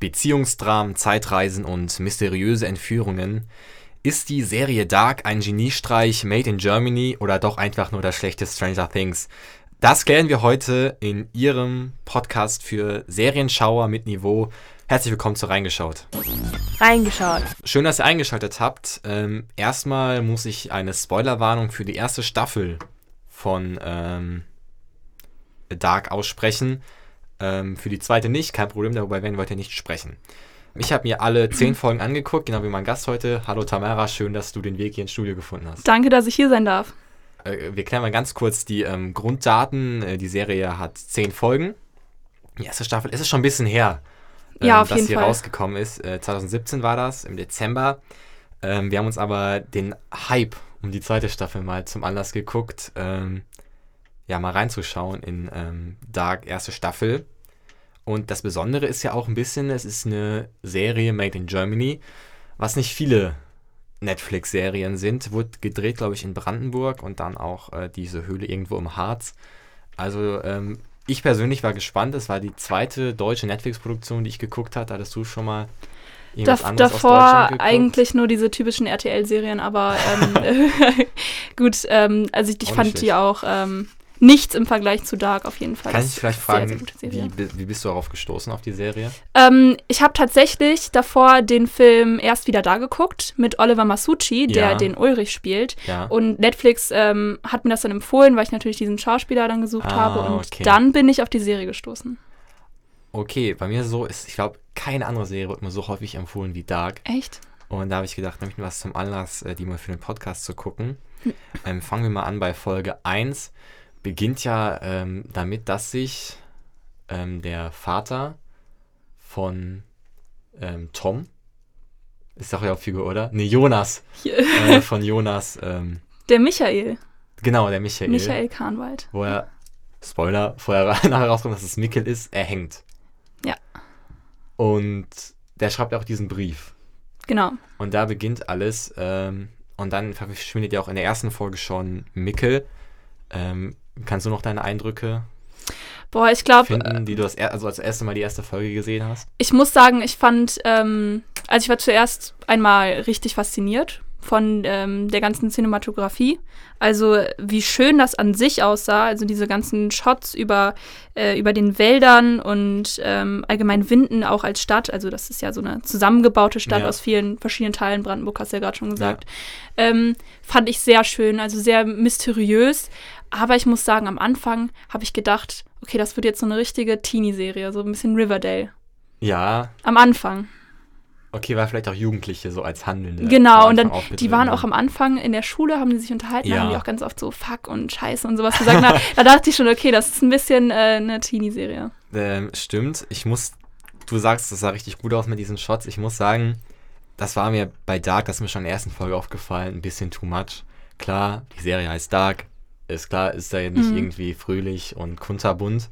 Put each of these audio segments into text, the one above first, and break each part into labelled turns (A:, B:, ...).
A: Beziehungsdramen, Zeitreisen und mysteriöse Entführungen. Ist die Serie Dark ein Geniestreich made in Germany oder doch einfach nur das schlechte Stranger Things? Das klären wir heute in Ihrem Podcast für Serienschauer mit Niveau. Herzlich willkommen zu Reingeschaut.
B: Reingeschaut.
A: Schön, dass ihr eingeschaltet habt. Ähm, erstmal muss ich eine Spoilerwarnung für die erste Staffel von ähm, Dark aussprechen. Ähm, für die zweite nicht, kein Problem, darüber werden wir heute nicht sprechen. Ich habe mir alle zehn Folgen angeguckt, genau wie mein Gast heute. Hallo Tamara, schön, dass du den Weg hier ins Studio gefunden hast.
B: Danke, dass ich hier sein darf.
A: Äh, wir klären mal ganz kurz die ähm, Grunddaten. Äh, die Serie hat zehn Folgen. Die erste Staffel ist es schon ein bisschen her, ähm,
B: Ja, auf
A: dass
B: jeden
A: sie
B: Fall.
A: rausgekommen ist. Äh, 2017 war das, im Dezember. Ähm, wir haben uns aber den Hype um die zweite Staffel mal zum Anlass geguckt, ähm, ja, mal reinzuschauen in ähm, Dark erste Staffel. Und das Besondere ist ja auch ein bisschen, es ist eine Serie made in Germany, was nicht viele Netflix-Serien sind. Wurde gedreht, glaube ich, in Brandenburg und dann auch äh, diese Höhle irgendwo im Harz. Also ähm, ich persönlich war gespannt. Es war die zweite deutsche Netflix-Produktion, die ich geguckt hatte. Hattest du schon mal irgendwas
B: Dav
A: anderes
B: davor eigentlich nur diese typischen RTL-Serien, aber ähm, gut, ähm, also ich, ich fand
A: nicht
B: die
A: schlecht.
B: auch ähm, nichts im Vergleich zu Dark auf jeden Fall.
A: Kann ich dich vielleicht fragen,
B: sehr, sehr
A: wie, wie bist du darauf gestoßen, auf die Serie?
B: Ähm, ich habe tatsächlich davor den Film erst wieder da geguckt mit Oliver Masucci, der
A: Ja.
B: den Ulrich spielt.
A: Ja.
B: Und Netflix ähm, hat mir das dann empfohlen, weil ich natürlich diesen Schauspieler dann gesucht
A: Ah,
B: habe. Und
A: okay.
B: dann bin ich auf die Serie gestoßen.
A: Okay, bei mir so ist, ich glaube, keine andere Serie wird mir so häufig empfohlen wie Dark.
B: Echt?
A: Und da habe ich gedacht, nehme ich mir was zum Anlass, äh, die mal für den Podcast zu gucken.
B: Hm.
A: Ähm, fangen wir mal an bei Folge 1. Beginnt ja ähm, damit, dass sich ähm, der Vater von ähm, Tom, ist doch ja auch Figur, oder? Nee, Jonas. äh, von Jonas, ähm,
B: Der Michael.
A: genau, der Michael.
B: Michael Kahnwald.
A: Wo er, Spoiler, vorher nachher rauskommt, dass es Mikkel ist, er hängt.
B: Ja.
A: Und der schreibt auch diesen Brief.
B: Genau.
A: Und da beginnt alles. Ähm, und dann verschwindet ja auch in der ersten Folge schon Mikkel. Ähm, kannst du noch deine Eindrücke
B: Boah, ich glaube,
A: finden, die du das er also als erste Mal die erste Folge gesehen hast?
B: ich muss sagen, ich fand, ähm, also ich war zuerst einmal richtig fasziniert von ähm, der ganzen Cinematografie. Also wie schön das an sich aussah, also diese ganzen Shots über, äh, über den Wäldern und ähm, allgemein Winden auch als Stadt. Also das ist ja so eine zusammengebaute Stadt
A: Ja.
B: aus vielen verschiedenen Teilen. Brandenburg hast du ja gerade schon gesagt. Ähm, fand ich sehr schön, also sehr mysteriös. Aber ich muss sagen, am Anfang habe ich gedacht, okay, das wird jetzt so eine richtige Teenie-Serie, so ein bisschen Riverdale.
A: Ja,
B: Am Anfang.
A: okay, war vielleicht auch Jugendliche so als Handelnde.
B: Genau, und dann, die waren
A: aufgetreten
B: auch am Anfang in der Schule, haben die sich unterhalten,
A: Ja.
B: haben die auch ganz oft so Fuck und Scheiße und sowas gesagt. Na, da dachte ich schon, okay, das ist ein bisschen äh, eine Teenie-Serie.
A: Ähm, stimmt. Ich muss, du sagst, das sah richtig gut aus mit diesen Shots. Ich muss sagen, das war mir bei Dark, das ist mir schon in der ersten Folge aufgefallen, ein bisschen too much. Klar, die Serie heißt Dark. Ist klar, ist da ja nicht
B: Mhm.
A: irgendwie fröhlich und kunterbunt.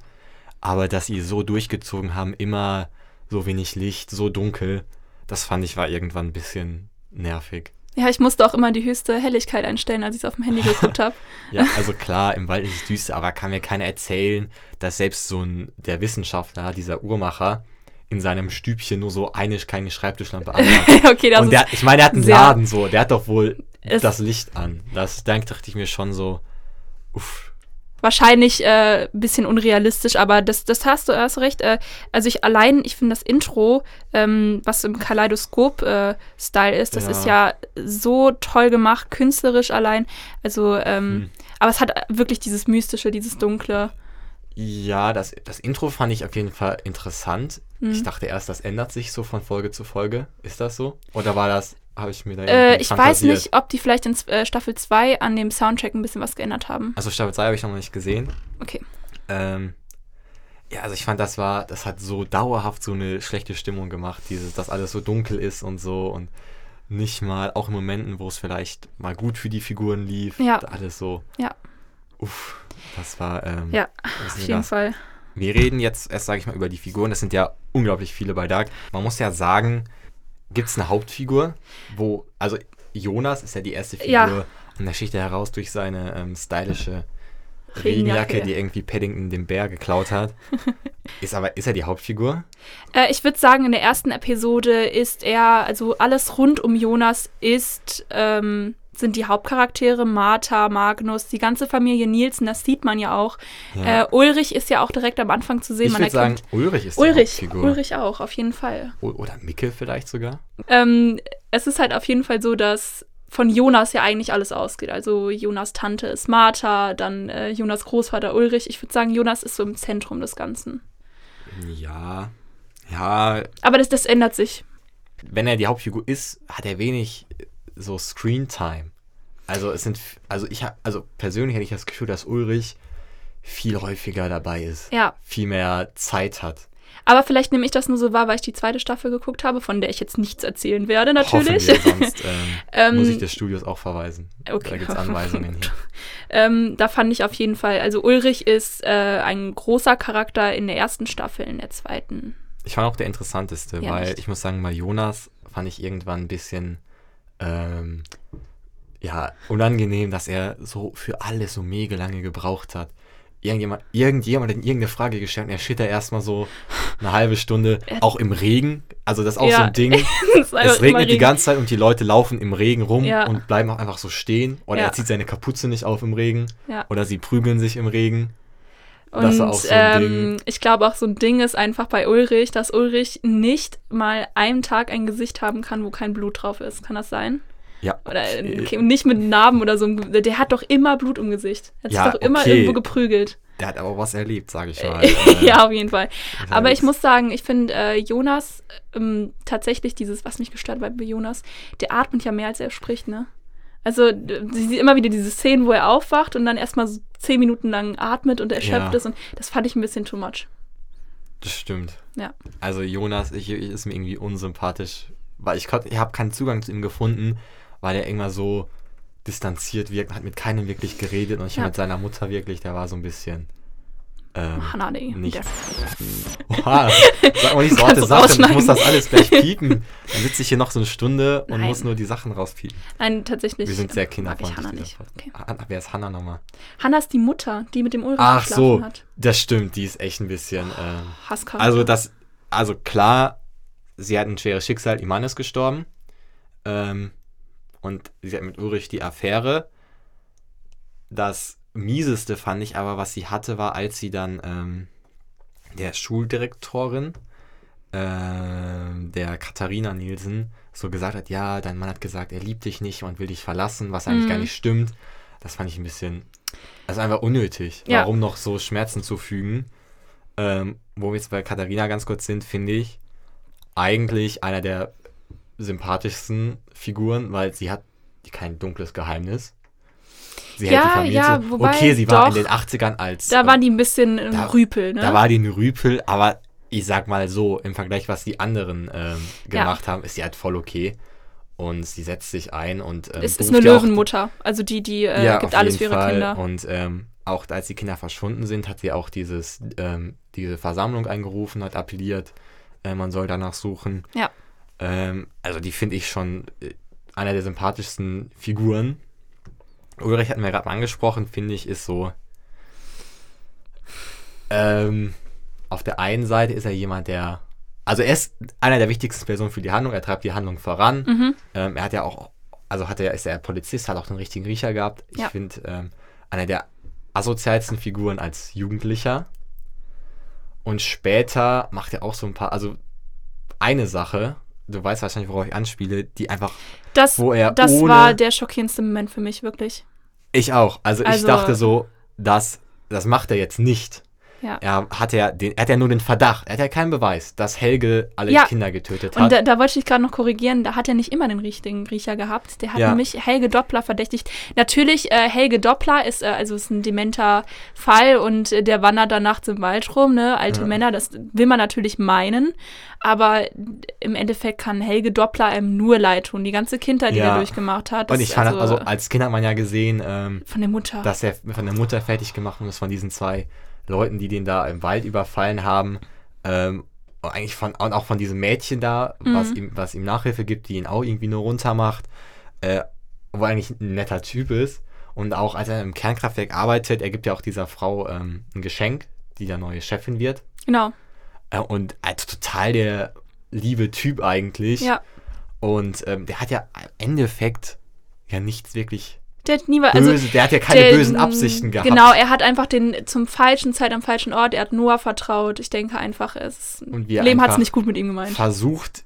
A: Aber dass sie so durchgezogen haben, immer so wenig Licht, so dunkel, das fand ich war irgendwann ein bisschen nervig.
B: Ja, ich musste auch immer die höchste Helligkeit einstellen, als ich es auf dem Handy geguckt habe.
A: Ja, also klar, im Wald ist es düster, aber kann mir keiner erzählen, dass selbst so ein, der Wissenschaftler, dieser Uhrmacher, in seinem Stübchen nur so eine kleine Schreibtischlampe anhat.
B: okay, das
A: Und der, ich meine, der hat einen Laden so, der hat doch wohl das Licht an. Das da dachte ich mir schon so, uff.
B: wahrscheinlich äh, ein bisschen unrealistisch, aber das, das hast du hast recht. Äh, also ich allein, ich finde das Intro, ähm, was im Kaleidoskop-Style ist, das
A: Ja.
B: ist ja so toll gemacht, künstlerisch allein. Also, ähm,
A: Hm.
B: aber es hat wirklich dieses Mystische, dieses Dunkle.
A: Ja, das, das Intro fand ich auf jeden Fall interessant.
B: Mhm.
A: Ich dachte erst, das ändert sich so von Folge zu Folge. Ist das so? Oder war das, habe ich mir da
B: Äh, ich weiß nicht, ob die vielleicht in äh, Staffel 2 an dem Soundtrack ein bisschen was geändert haben.
A: Also Staffel 2 habe ich noch nicht gesehen.
B: Okay.
A: Ähm, ja, also ich fand, das war, das hat so dauerhaft so eine schlechte Stimmung gemacht, dieses, dass alles so dunkel ist und so und nicht mal, auch in Momenten, wo es vielleicht mal gut für die Figuren lief,
B: Ja.
A: alles so.
B: Ja.
A: Uff, das war, ähm,
B: Ja, Auf jeden
A: das.
B: Fall.
A: Wir reden jetzt erst, sage ich mal, über die Figuren. Das sind ja unglaublich viele bei Dark. Man muss ja sagen, gibt es eine Hauptfigur, wo, also Jonas ist ja die erste Figur
B: Ja.
A: und da sticht er heraus durch seine ähm, stylische Regenjacke, die irgendwie Paddington den Bär geklaut hat. ist aber, ist er die Hauptfigur?
B: Äh, ich würde sagen, in der ersten Episode ist er, also alles rund um Jonas ist, ähm, sind die Hauptcharaktere, Martha, Magnus, die ganze Familie Nielsen, das sieht man ja auch.
A: Ja.
B: Äh, Ulrich ist ja auch direkt am Anfang zu sehen.
A: Ich
B: man
A: würde sagen, Ulrich ist die
B: Ulrich,
A: Hauptfigur.
B: Ulrich auch, auf jeden Fall.
A: O- Oder Micke vielleicht sogar?
B: Ähm, es ist halt auf jeden Fall so, dass von Jonas ja eigentlich alles ausgeht. Also Jonas Tante ist Martha, dann äh, Jonas Großvater Ulrich. Ich würde sagen, Jonas ist so im Zentrum des Ganzen.
A: Ja. Ja,
B: Aber das, das ändert sich.
A: wenn er die Hauptfigur ist, hat er wenig so Screentime. Also es sind, also ich habe, also persönlich hätte ich das Gefühl, dass Ulrich viel häufiger dabei ist.
B: Ja.
A: Viel mehr Zeit hat.
B: Aber vielleicht nehme ich das nur so wahr, weil ich die zweite Staffel geguckt habe, von der ich jetzt nichts erzählen werde, natürlich.
A: Hoffen wir, sonst ähm,
B: Ähm,
A: muss ich des Studios auch verweisen.
B: okay.
A: Da gibt es Anweisungen hier.
B: ähm, da fand ich auf jeden Fall, also Ulrich ist äh, ein großer Charakter in der ersten Staffel, in der zweiten.
A: Ich fand auch der interessanteste,
B: Ja,
A: weil
B: nicht.
A: ich muss sagen, bei Jonas fand ich irgendwann ein bisschen ähm, ja, unangenehm, dass er so für alles so mega lange gebraucht hat. Irgendjemand, irgendjemand hat irgendeine Frage gestellt und er steht da erstmal so eine halbe Stunde, auch im Regen. Also das ist auch so
B: Ja.
A: ein Ding. Es regnet die
B: Regen.
A: ganze Zeit und die Leute laufen im Regen rum
B: Ja.
A: und bleiben auch einfach so stehen. Oder
B: Ja.
A: er zieht seine Kapuze nicht auf im Regen. Oder sie prügeln sich im Regen.
B: Und
A: so
B: ähm, ich glaube auch so ein Ding ist einfach bei Ulrich, dass Ulrich nicht mal einen Tag ein Gesicht haben kann, wo kein Blut drauf ist. Kann das sein?
A: Ja.
B: Oder
A: Äh,
B: okay, nicht mit Narben oder so. Der hat doch immer Blut im Gesicht. Er hat
A: Ja,
B: sich doch immer
A: okay.
B: irgendwo geprügelt.
A: Der hat aber was erlebt, sage ich mal. Äh,
B: ja, auf jeden Fall. Aber ich muss sagen, ich finde äh, Jonas ähm, tatsächlich dieses, was mich gestört hat bei Jonas, der atmet ja mehr als er spricht, ne? Also, sie sieht immer wieder diese Szenen, wo er aufwacht und dann erstmal so zehn Minuten lang atmet und erschöpft
A: Ja.
B: ist. Und das fand ich ein bisschen too much.
A: Das stimmt.
B: Ja.
A: Also Jonas ich, ich ist mir irgendwie unsympathisch, weil ich, ich habe keinen Zugang zu ihm gefunden, weil er immer so distanziert wirkt, hat mit keinem wirklich geredet und ich
B: Ja.
A: mit seiner Mutter wirklich, der war so ein bisschen ähm,
B: Hanade.
A: nicht. Oha, sag mal nicht so harte Sachen, ich muss das alles gleich piepen. Dann sitze ich hier noch so eine Stunde und
B: Nein.
A: muss nur die Sachen rauspiepen.
B: nein, tatsächlich.
A: Wir sind sehr
B: mag ich
A: kinderfreundlich.
B: Hannah
A: dieser
B: nicht. Okay.
A: Ah, wer ist Hannah nochmal?
B: Hannah ist die Mutter, die mit dem Ulrich
A: Ach so,
B: hat.
A: das stimmt, die ist echt ein bisschen... Ähm,
B: Hasscharakter.
A: Also das, also klar, sie hat ein schweres Schicksal, ihr Mann ist gestorben. Ähm, und sie hat mit Ulrich die Affäre. Das mieseste fand ich aber, was sie hatte, war, als sie dann ähm, der Schuldirektorin, ähm, der Katharina Nielsen, so gesagt hat, ja, dein Mann hat gesagt, er liebt dich nicht und will dich verlassen, was eigentlich
B: Mhm.
A: gar nicht stimmt. Das fand ich ein bisschen, also einfach unnötig.
B: Ja.
A: Warum noch so Schmerzen zufügen? Ähm, wo wir jetzt bei Katharina ganz kurz sind, finde ich eigentlich einer der sympathischsten Figuren, weil sie hat kein dunkles Geheimnis. Sie
B: Ja,
A: hält die Familie
B: ja,
A: zu.
B: wobei
A: Okay, sie war in
B: doch.
A: den 80ern als.
B: da waren die ein bisschen ein
A: da-
B: Rüpel, ne?
A: da war die ein Rüpel, aber ich sag mal so, im Vergleich, was die anderen ähm, gemacht haben, ist sie halt voll okay. Und sie setzt sich ein und ähm,
B: es ist eine
A: ja auch-
B: Löwenmutter. Also die, die äh,
A: ja,
B: gibt alles für ihre
A: Fall.
B: Kinder.
A: Und ähm, auch als die Kinder verschwunden sind, hat sie auch dieses, ähm, diese Versammlung eingerufen, hat appelliert, äh, man soll danach suchen.
B: Ja.
A: Ähm, also die finde ich schon äh, einer der sympathischsten Figuren. Ulrich hatten wir gerade mal angesprochen, finde ich, ist so. Ähm, auf der einen Seite ist er jemand, der. Also er ist einer der wichtigsten Personen für die Handlung, er treibt die Handlung voran.
B: Mhm.
A: Ähm, er hat ja auch, also hat er, ist er Polizist, hat auch den richtigen Riecher gehabt. Ich
B: Ja.
A: finde, ähm, einer der asozialsten Figuren als Jugendlicher. Und später macht er auch so ein paar, also eine Sache, du weißt wahrscheinlich, worauf ich anspiele, die einfach,
B: Das,
A: wo er
B: das
A: ohne-
B: war der schockierendste Moment für mich, wirklich.
A: ich auch, also, ich
B: Also-
A: dachte so, das, das macht er jetzt nicht.
B: Ja.
A: Er hat ja, den, er hat ja nur den Verdacht, er hat ja keinen Beweis, dass Helge alle
B: Ja.
A: Kinder getötet
B: Und
A: hat.
B: da, da wollte ich gerade noch korrigieren, da hat er nicht immer den richtigen Riecher gehabt. Der hat
A: Ja.
B: nämlich Helge Doppler verdächtigt. Natürlich, äh, Helge Doppler ist, äh, also ist ein dementer Fall und äh, der wandert dann nachts im Wald rum, ne? Alte
A: Ja.
B: Männer, das will man natürlich meinen. Aber im Endeffekt kann Helge Doppler einem nur leid tun. Die ganze Kindheit, die er durchgemacht hat.
A: Und ich fand,
B: also,
A: also als Kind hat man ja gesehen, ähm,
B: von der Mutter.
A: dass er von der Mutter fertig gemacht ist, von diesen zwei Leuten, die den da im Wald überfallen haben. Ähm, und eigentlich von, und auch von diesem Mädchen da, was,
B: Mhm.
A: ihm, was ihm Nachhilfe gibt, die ihn auch irgendwie nur runter macht. Äh, wo er eigentlich ein netter Typ ist. Und auch als er im Kernkraftwerk arbeitet, er gibt ja auch dieser Frau ähm, ein Geschenk, die der neue Chefin wird.
B: Genau.
A: Äh, und also total der liebe Typ eigentlich.
B: Ja.
A: Und ähm, der hat ja im Endeffekt ja nichts wirklich
B: Der hat nie was. Also,
A: böse, der hat ja keine
B: der-
A: bösen Absichten gehabt.
B: Genau, er hat einfach den zum falschen Zeit am falschen Ort. Er hat Noah vertraut. Ich denke einfach, es
A: Und wie er
B: Leben hat es nicht gut mit ihm gemeint.
A: Versucht,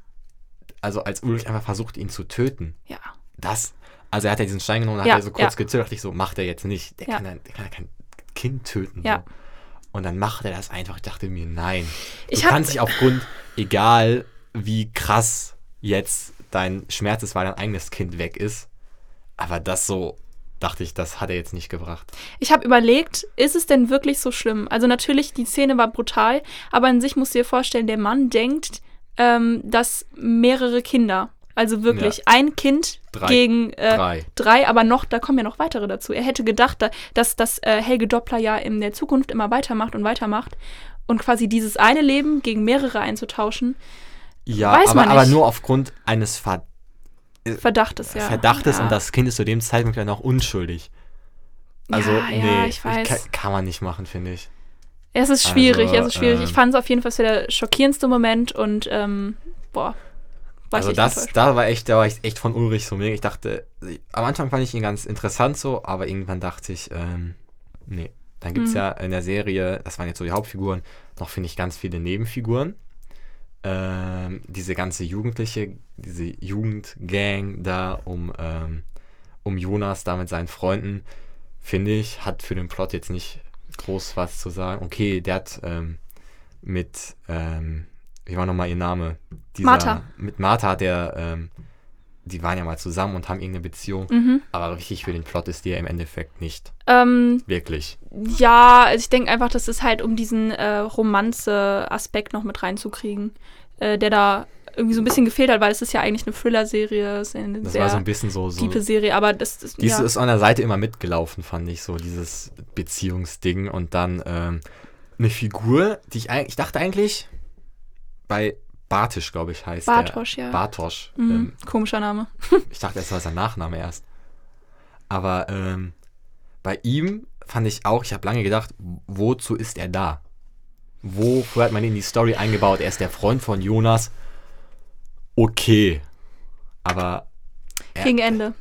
A: also als Ulrich einfach versucht, ihn zu töten.
B: Ja.
A: Das, also er hat ja diesen Stein genommen und
B: Ja,
A: hat ja so kurz
B: ja.
A: gezögert, dachte ich so, macht er jetzt nicht. Der,
B: Ja.
A: kann, ja, der kann ja kein Kind töten.
B: Ja.
A: So. Und dann macht er das einfach. Ich dachte mir, nein.
B: Ich
A: du
B: hab-
A: kannst dich aufgrund, egal wie krass jetzt dein Schmerz ist, weil dein eigenes Kind weg ist, aber das so, dachte ich, das hat er jetzt nicht gebracht.
B: Ich habe überlegt, ist es denn wirklich so schlimm? Also natürlich, die Szene war brutal, aber an sich musst du dir vorstellen, der Mann denkt, ähm, dass mehrere Kinder, also wirklich
A: Ja.
B: ein Kind
A: Drei.
B: gegen äh,
A: Drei.
B: drei, aber noch, da kommen ja noch weitere dazu. Er hätte gedacht, da- dass das äh, Helge Doppler ja in der Zukunft immer weitermacht und weitermacht und quasi dieses eine Leben gegen mehrere einzutauschen,
A: Ja,
B: Weiß
A: aber,
B: man
A: aber nur aufgrund eines Ver
B: Verdachtes, ja.
A: Verdachtes
B: ja.
A: und das Kind ist zu dem Zeitpunkt ja noch unschuldig. Also,
B: ja,
A: nee,
B: ja, ich weiß.
A: Kann, kann man nicht machen, finde ich.
B: Es ist schwierig,
A: Also,
B: es ist schwierig.
A: ähm,
B: ich fand es auf jeden Fall der schockierendste Moment und ähm, boah, war
A: Also das, da war echt, da war ich echt von Ulrich so mega. Ich dachte, am Anfang fand ich ihn ganz interessant so, aber irgendwann dachte ich, ähm, nee. Dann gibt es
B: Mhm.
A: ja in der Serie, das waren jetzt so die Hauptfiguren, noch finde ich ganz viele Nebenfiguren. Ähm, diese ganze Jugendliche, diese Jugendgang da um, ähm, um Jonas da mit seinen Freunden, finde ich, hat für den Plot jetzt nicht groß was zu sagen. Okay, der hat ähm, mit, ähm, wie war nochmal ihr Name? Dieser,
B: Martha.
A: Mit Martha hat er, ähm, die waren ja mal zusammen und haben irgendeine Beziehung.
B: Mhm.
A: Aber richtig für den Plot ist die ja im Endeffekt nicht.
B: Ähm,
A: Wirklich.
B: ja, also ich denke einfach, das ist halt, um diesen äh, Romanze-Aspekt noch mit reinzukriegen, äh, der da irgendwie so ein bisschen gefehlt hat, weil es ist ja eigentlich eine Thriller-Serie, es ist eine
A: Das
B: sehr
A: war so ein bisschen so. so
B: tiefe Serie, aber das, das
A: Dies
B: ja.
A: ist an der Seite immer mitgelaufen, fand ich, so dieses Beziehungsding. Und dann ähm, eine Figur, die ich eigentlich, ich dachte eigentlich, bei Bartisch, glaube ich, heißt
B: Bartosch,
A: der.
B: ja.
A: Bartosch.
B: Mhm.
A: Ähm,
B: Komischer Name.
A: ich dachte, das war sein Nachname erst. Aber ähm, bei ihm fand ich auch, ich habe lange gedacht, wozu ist er da? Wofür hat man ihn in die Story eingebaut? Er ist der Freund von Jonas. Okay. Aber er,
B: Gegen Ende.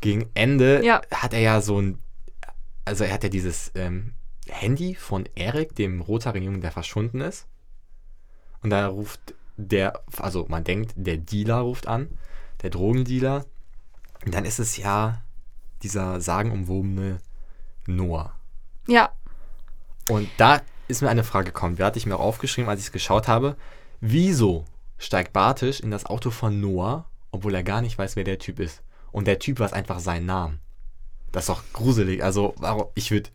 A: gegen Ende
B: Ja.
A: hat er ja so ein, also er hat ja dieses ähm, Handy von Erik, dem rothaarigen Jungen, der verschwunden ist. Und da ruft der, also man denkt, der Dealer ruft an, der Drogendealer. Und dann ist es ja dieser sagenumwobene Noah.
B: Ja,
A: Und da ist mir eine Frage gekommen, die hatte ich mir auch aufgeschrieben, als ich es geschaut habe. Wieso steigt Bartisch in das Auto von Noah, obwohl er gar nicht weiß, wer der Typ ist? Und der Typ weiß einfach seinen Namen. Das ist doch gruselig. Also, warum? Ich würde.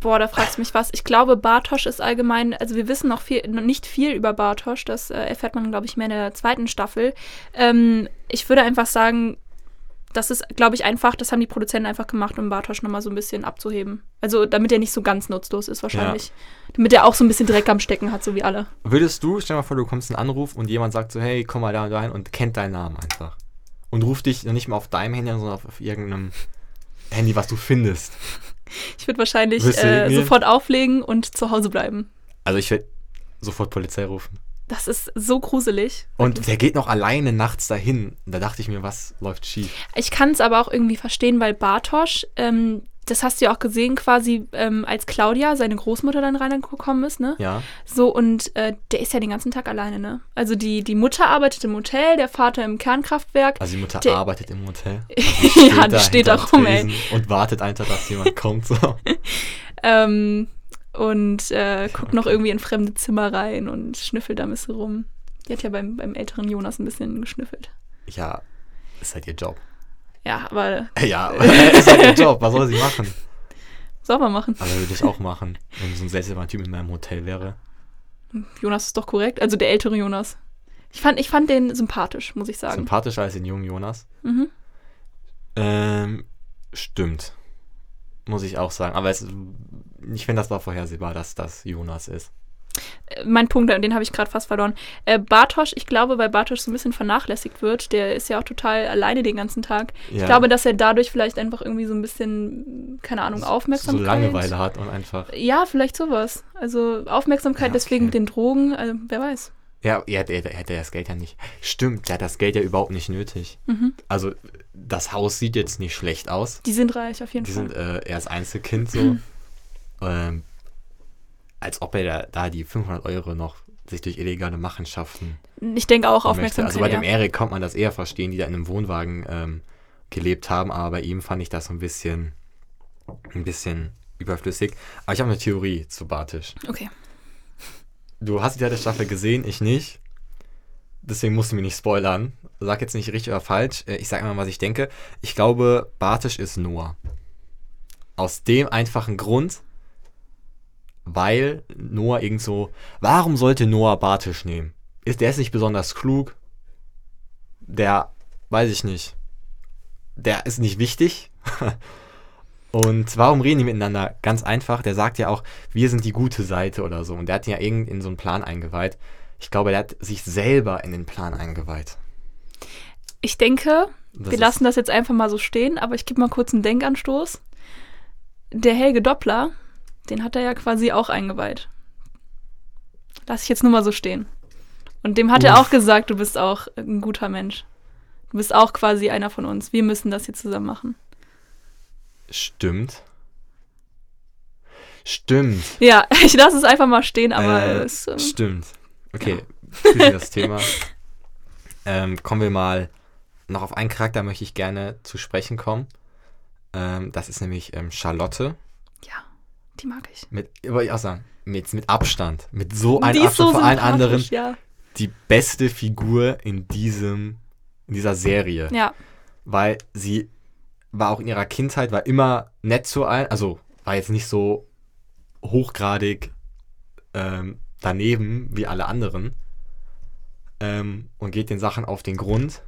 B: Boah, da fragst du mich was. Ich glaube, Bartosch ist allgemein, also wir wissen noch, viel, noch nicht viel über Bartosch, das äh, erfährt man, glaube ich, mehr in der zweiten Staffel. Ähm, ich würde einfach sagen, das ist, glaube ich, einfach, das haben die Produzenten einfach gemacht, um Bartosch nochmal so ein bisschen abzuheben. Also, damit er nicht so ganz nutzlos ist, wahrscheinlich. Damit er auch so ein bisschen Dreck am Stecken hat, so wie alle.
A: Würdest du, stell dir mal vor, du kommst einen Anruf und jemand sagt so, hey, komm mal da und dahin und kennt deinen Namen einfach. Und ruft dich nicht mal auf deinem Handy an, sondern auf, auf irgendeinem Handy, was du findest.
B: Ich würde wahrscheinlich äh, sofort auflegen und zu Hause bleiben.
A: Also ich werde sofort Polizei rufen.
B: Das ist so gruselig.
A: Und der geht noch alleine nachts dahin. Da dachte ich mir, was läuft schief?
B: Ich kann es aber auch irgendwie verstehen, weil Bartosch, ähm, das hast du ja auch gesehen, quasi ähm, als Claudia, seine Großmutter, dann reingekommen ist, ne?
A: Ja.
B: So, und äh, der ist ja den ganzen Tag alleine, ne? Also die, die Mutter arbeitet im Hotel, der Vater im Kernkraftwerk.
A: Also die Mutter
B: Der-
A: arbeitet im Hotel.
B: ja, die steht da rum, ey.
A: Tresen Und wartet einfach, dass jemand kommt. So.
B: Ähm, und äh, guckt noch irgendwie in fremde Zimmer rein und schnüffelt da ein bisschen rum. Die hat ja beim, beim älteren Jonas ein bisschen geschnüffelt.
A: Ja, ist halt ihr Job.
B: Ja, aber
A: Ja, ist halt ihr Job. Was soll sie machen?
B: soll man machen.
A: Aber würde ich auch machen, wenn so ein seltsamer Typ in meinem Hotel wäre.
B: Jonas ist doch korrekt. Also der ältere Jonas. Ich fand, ich fand den sympathisch, muss ich sagen.
A: Sympathischer als den jungen Jonas.
B: Mhm.
A: Ähm, stimmt. Muss ich auch sagen. Aber es, ich finde, das war vorhersehbar, dass das Jonas ist.
B: Mein Punkt, den habe ich gerade fast verloren. Äh, Bartosch, ich glaube, weil Bartosch so ein bisschen vernachlässigt wird, der ist ja auch total alleine den ganzen Tag.
A: Ja.
B: Ich glaube, dass er dadurch vielleicht einfach irgendwie so ein bisschen, keine Ahnung,
A: so
B: Aufmerksamkeit.
A: Langeweile hat und einfach.
B: Ja, vielleicht sowas. Also Aufmerksamkeit
A: Ja,
B: deswegen
A: okay.
B: mit den Drogen, also wer weiß.
A: Ja, er hätte, er hätte das Geld ja nicht. Stimmt, der hat das Geld ja überhaupt nicht nötig.
B: Mhm.
A: Also, das Haus sieht jetzt nicht schlecht aus.
B: Die sind reich auf jeden
A: Die
B: Fall.
A: sind, äh, er ist Einzelkind so. ähm, als ob er da, da die 500 Euro noch sich durch illegale Machenschaften
B: ich denke auch
A: möchte.
B: Aufmerksamkeit.
A: Also bei dem
B: ja.
A: Erik kommt man das eher verstehen, die da in einem Wohnwagen ähm, gelebt haben, aber bei ihm fand ich das so ein bisschen, ein bisschen überflüssig. Aber ich habe eine Theorie zu Bartisch.
B: Okay.
A: Du hast die zweite Staffel gesehen, ich nicht. Deswegen musst du mich nicht spoilern. Sag jetzt nicht richtig oder falsch. Äh, Ich sag mal, was ich denke. Ich glaube, Bartisch ist Noah. Aus dem einfachen Grund, weil Noah irgend so. Warum sollte Noah Bartisch nehmen? Ist, der ist nicht besonders klug. Der, weiß ich nicht. Der ist nicht wichtig. Und warum reden die miteinander? Ganz einfach, der sagt ja auch, wir sind die gute Seite oder so. Und der hat ihn ja irgend in so einen Plan eingeweiht. Ich glaube, der hat sich selber in den Plan eingeweiht.
B: Ich denke,
A: Das
B: wir lassen das jetzt einfach mal so stehen, aber ich gebe mal kurz einen Denkanstoß. Der Helge Doppler, den hat er ja quasi auch eingeweiht. Lass ich jetzt nur mal so stehen. Und dem hat er
A: Uff.
B: auch gesagt, du bist auch ein guter Mensch. Du bist auch quasi einer von uns. Wir müssen das hier zusammen machen.
A: Stimmt. Stimmt.
B: Ja, ich lasse es einfach mal stehen, aber
A: Äh,
B: es, ähm,
A: Stimmt. Okay, schließen das Thema. Ähm, kommen wir mal noch auf einen Charakter, möchte ich gerne zu sprechen kommen. Ähm, das ist nämlich ähm, Charlotte.
B: ja, die mag ich.
A: Mit, wollte ich auch sagen, mit, mit Abstand. Mit so einem Abstand
B: so
A: vor allen anderen.
B: Ja.
A: Die beste Figur in diesem, in dieser Serie.
B: ja,
A: weil sie war auch in ihrer Kindheit, war immer nett zu allen, also war jetzt nicht so hochgradig ähm, daneben wie alle anderen ähm, und geht den Sachen auf den Grund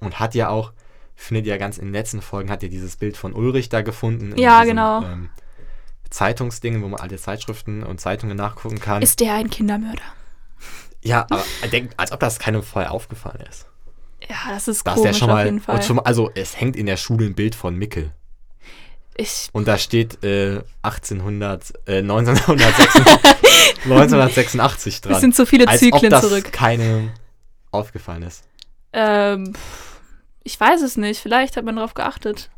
A: und hat ja auch, findet ja ganz in den letzten Folgen, hat ja dieses Bild von Ulrich da gefunden.
B: Ja,
A: diesem,
B: genau.
A: Ähm, Zeitungsdingen, wo man alte Zeitschriften und Zeitungen nachgucken kann.
B: ist der ein Kindermörder?
A: ja, aber er denkt, als ob das keinem vorher aufgefallen ist.
B: Ja, das ist
A: Da ist
B: komisch
A: ja schon
B: auf
A: mal,
B: jeden Fall.
A: mal, also es hängt in der Schule ein Bild von Mickel.
B: ich,
A: Und da steht äh, 1800, äh, 1986, 1986 dran.
B: es sind so viele
A: als ob
B: Zyklen
A: das
B: zurück.
A: keinem aufgefallen ist.
B: Ähm, ich weiß es nicht. Vielleicht hat man darauf geachtet.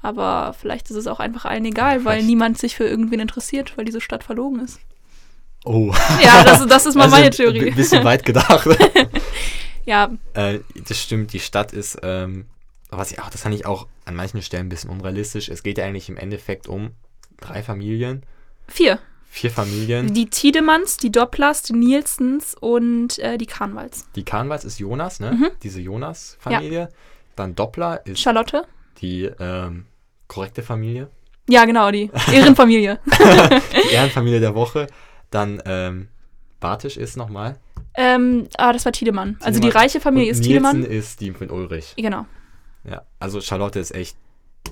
B: Aber vielleicht ist es auch einfach allen egal, weil
A: vielleicht-
B: niemand sich für irgendwen interessiert, weil diese Stadt verlogen ist.
A: Oh.
B: Ja, das, das ist mal
A: Also
B: meine
A: Ein
B: Theorie.
A: bisschen weit gedacht.
B: Ja,
A: äh, das stimmt, die Stadt ist, ähm, was ich auch, das fand ich auch an manchen Stellen ein bisschen unrealistisch. Es geht ja eigentlich im Endeffekt um drei Familien,
B: vier.
A: vier Familien.
B: Die Tiedemanns, die Dopplers, die Nielsens und äh, die Karnwals.
A: Die Karnwals ist Jonas, ne?
B: Mhm.
A: Diese Jonas-Familie. Dann Doppler ist
B: Charlotte?
A: Die ähm, korrekte Familie.
B: Ja, genau, die Ehrenfamilie.
A: Die Ehrenfamilie der Woche. Dann ähm, Bartisch ist nochmal.
B: ähm, ah, das war Tiedemann. Also die
A: Tiedemann.
B: reiche Familie
A: Und
B: ist
A: Nielsen
B: Tiedemann.
A: ist die mit Ulrich.
B: Genau.
A: Ja, also Charlotte ist echt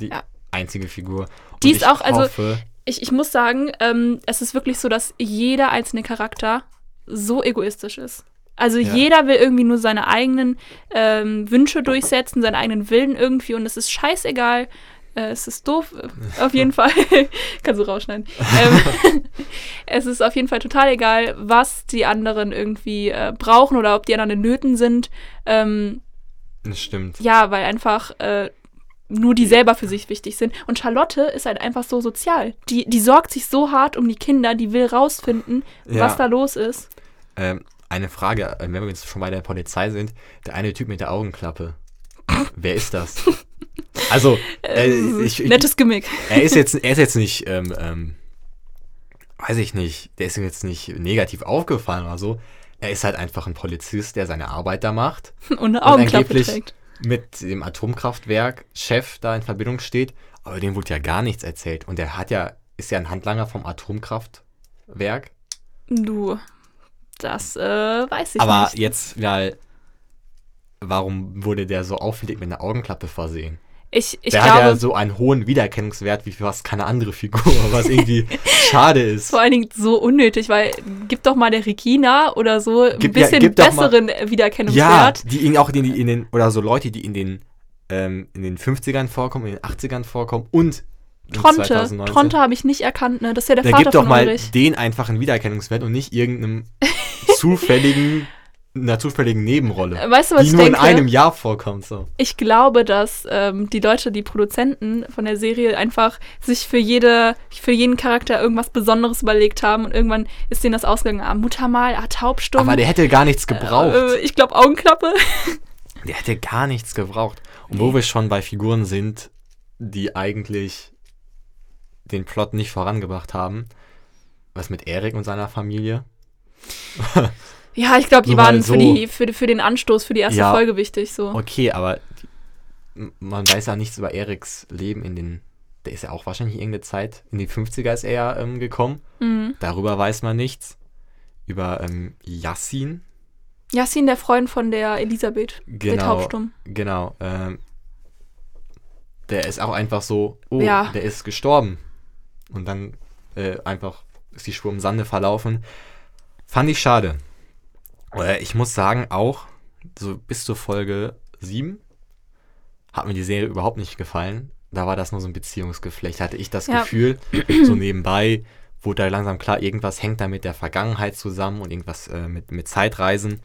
A: die
B: Ja.
A: einzige Figur. Und
B: Die ist auch, also-
A: Hoffe,
B: Ich, ich muss sagen, ähm, es ist wirklich so, dass jeder einzelne Charakter so egoistisch ist. Also
A: Ja.
B: jeder will irgendwie nur seine eigenen ähm, Wünsche durchsetzen, seinen eigenen Willen irgendwie und es ist scheißegal. Äh, es ist doof, äh, auf jeden Fall. Kannst du rausschneiden. ähm, es ist auf jeden Fall total egal, was die anderen irgendwie äh, brauchen oder ob die anderen in Nöten sind. Ähm,
A: das stimmt.
B: ja, weil einfach äh, nur die selber für sich wichtig sind. Und Charlotte ist halt einfach so sozial. Die, die sorgt sich so hart um die Kinder, die will rausfinden,
A: Ja.
B: was da los ist.
A: Ähm, eine Frage, äh, wenn wir jetzt schon bei der Polizei sind. Der eine Typ mit der Augenklappe. Wer ist das? Also, äh, ich, ich,
B: Nettes Gimmick.
A: er ist jetzt, er ist jetzt nicht, ähm, ähm, weiß ich nicht, der ist ihm jetzt nicht negativ aufgefallen oder so. Er ist halt einfach ein Polizist, der seine Arbeit da macht,
B: Und eine Augenklappe
A: angeblich-
B: trägt.
A: mit dem Atomkraftwerk-Chef da in Verbindung steht, aber dem wurde ja gar nichts erzählt. Und der hat ja, ist ja ein Handlanger vom Atomkraftwerk.
B: Du, das äh, weiß ich
A: aber
B: nicht.
A: jetzt, ja, warum wurde der so auffällig mit einer Augenklappe versehen?
B: Ich, ich
A: der
B: glaube,
A: hat ja so einen hohen Wiedererkennungswert wie fast keine andere Figur, was irgendwie schade ist.
B: vor allen Dingen so unnötig, weil gib doch mal der Regina oder so ein
A: Gib- ja,
B: bisschen
A: gib doch mal-
B: besseren
A: Ja,
B: Wiedererkennungswert.
A: die in, auch in, in den, oder so Leute, die in den, ähm, in den 50ern vorkommen, in den 80ern vorkommen und
B: Tronte,
A: 2019.
B: Tronte habe ich nicht erkannt, ne? Das ist ja der
A: Da
B: Vater
A: gibt doch
B: von
A: mal
B: Ulrich.
A: den einfachen Wiedererkennungswert und nicht irgendeinem zufälligen, einer zufälligen Nebenrolle,
B: Weißt du, was
A: die
B: ich
A: nur
B: denke?
A: in einem Jahr vorkommt. So.
B: Ich glaube, dass ähm, die Leute, die Produzenten von der Serie einfach sich für jede, für jeden Charakter irgendwas Besonderes überlegt haben und irgendwann ist denen das ausgegangen. Ah, Muttermal, ah, taubstumm.
A: Aber der hätte gar nichts gebraucht.
B: Äh, ich glaube Augenklappe.
A: Der hätte gar nichts gebraucht. Und wo wir schon bei Figuren sind, die eigentlich den Plot nicht vorangebracht haben, was mit Erik und seiner Familie?
B: Ja, ich glaube, die waren
A: so.
B: für, die, für, für den Anstoß, für die erste
A: Ja.
B: Folge wichtig. So.
A: Okay, aber die, man weiß ja nichts über Eriks Leben in den. Der ist ja auch wahrscheinlich irgendeine Zeit. In die 50er ist er ja ähm, gekommen.
B: Mhm.
A: Darüber weiß man nichts. Über ähm, Yassin.
B: Yassin, der Freund von der Elisabeth,
A: Genau. Genau. Ähm, der ist auch einfach so, oh,
B: Ja.
A: der ist gestorben. Und dann äh, einfach ist die Spur im Sande verlaufen. Fand ich schade. Äh, ich muss sagen, auch so bis zur Folge 7 hat mir die Serie überhaupt nicht gefallen. Da war das nur so ein Beziehungsgeflecht. Hatte ich das
B: Ja.
A: Gefühl, so nebenbei wurde da langsam klar, irgendwas hängt da mit der Vergangenheit zusammen und irgendwas äh, mit, mit Zeitreisen.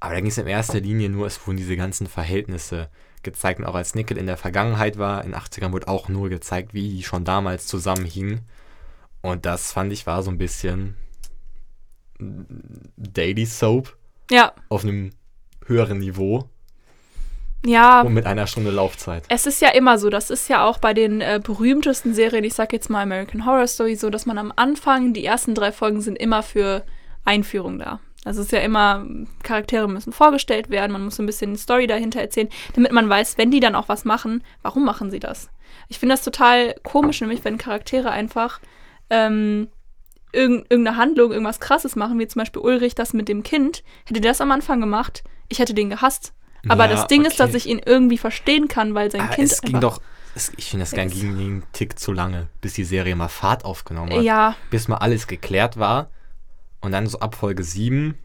A: Aber da ging es in erster Linie nur, es wurden diese ganzen Verhältnisse gezeigt. Und auch als Nickel in der Vergangenheit war, in den 80ern wurde auch nur gezeigt, wie die schon damals zusammenhingen. Und das fand ich war so ein bisschen Daily Soap
B: Ja,
A: auf einem höheren Niveau
B: ja.
A: und mit einer Stunde Laufzeit.
B: Es ist ja immer so, das ist ja auch bei den äh, berühmtesten Serien, ich sag jetzt mal American Horror Story, so, dass man am Anfang, die ersten drei Folgen sind immer für Einführung da. Also es ist ja immer, Charaktere müssen vorgestellt werden, man muss so ein bisschen die Story dahinter erzählen, damit man weiß, wenn die dann auch was machen, warum machen sie das? Ich finde das total komisch, nämlich wenn Charaktere einfach ähm, irgend, irgendeine Handlung, irgendwas krasses machen, wie zum Beispiel Ulrich das mit dem Kind. Hätte der das am Anfang gemacht, ich hätte den gehasst. Aber
A: Ja,
B: das Ding ist, dass
A: okay.
B: ich ihn irgendwie verstehen kann, weil sein
A: Aber
B: Kind
A: es ging doch, es, ich finde, das ging einen Tick zu lange, bis die Serie mal Fahrt aufgenommen hat.
B: Ja,
A: Bis mal alles geklärt war. Und dann so ab Folge 7,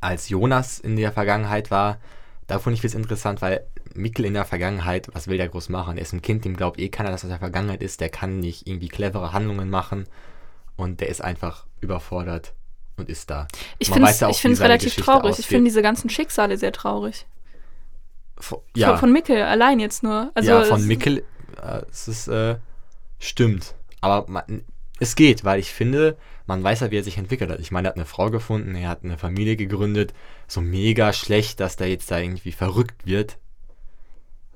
A: als Jonas in der Vergangenheit war, da fand ich es interessant, weil Mikkel in der Vergangenheit, was will der groß machen? Er ist ein Kind, dem glaubt eh keiner, dass er in der Vergangenheit ist. Der kann nicht irgendwie clevere Handlungen machen. Und der ist einfach überfordert und ist da.
B: ich finde es
A: ja
B: ich relativ
A: Geschichte
B: traurig. Ich
A: ausgeht.
B: finde diese ganzen Schicksale sehr traurig.
A: Von,
B: Von, von Mickel allein jetzt nur. Also
A: ja, von Mickel, äh, es ist, äh, stimmt. Aber man, es geht, weil ich finde, man weiß ja, wie er sich entwickelt hat. Ich meine, er hat eine Frau gefunden, er hat eine Familie gegründet. So mega schlecht, dass der jetzt da irgendwie verrückt wird.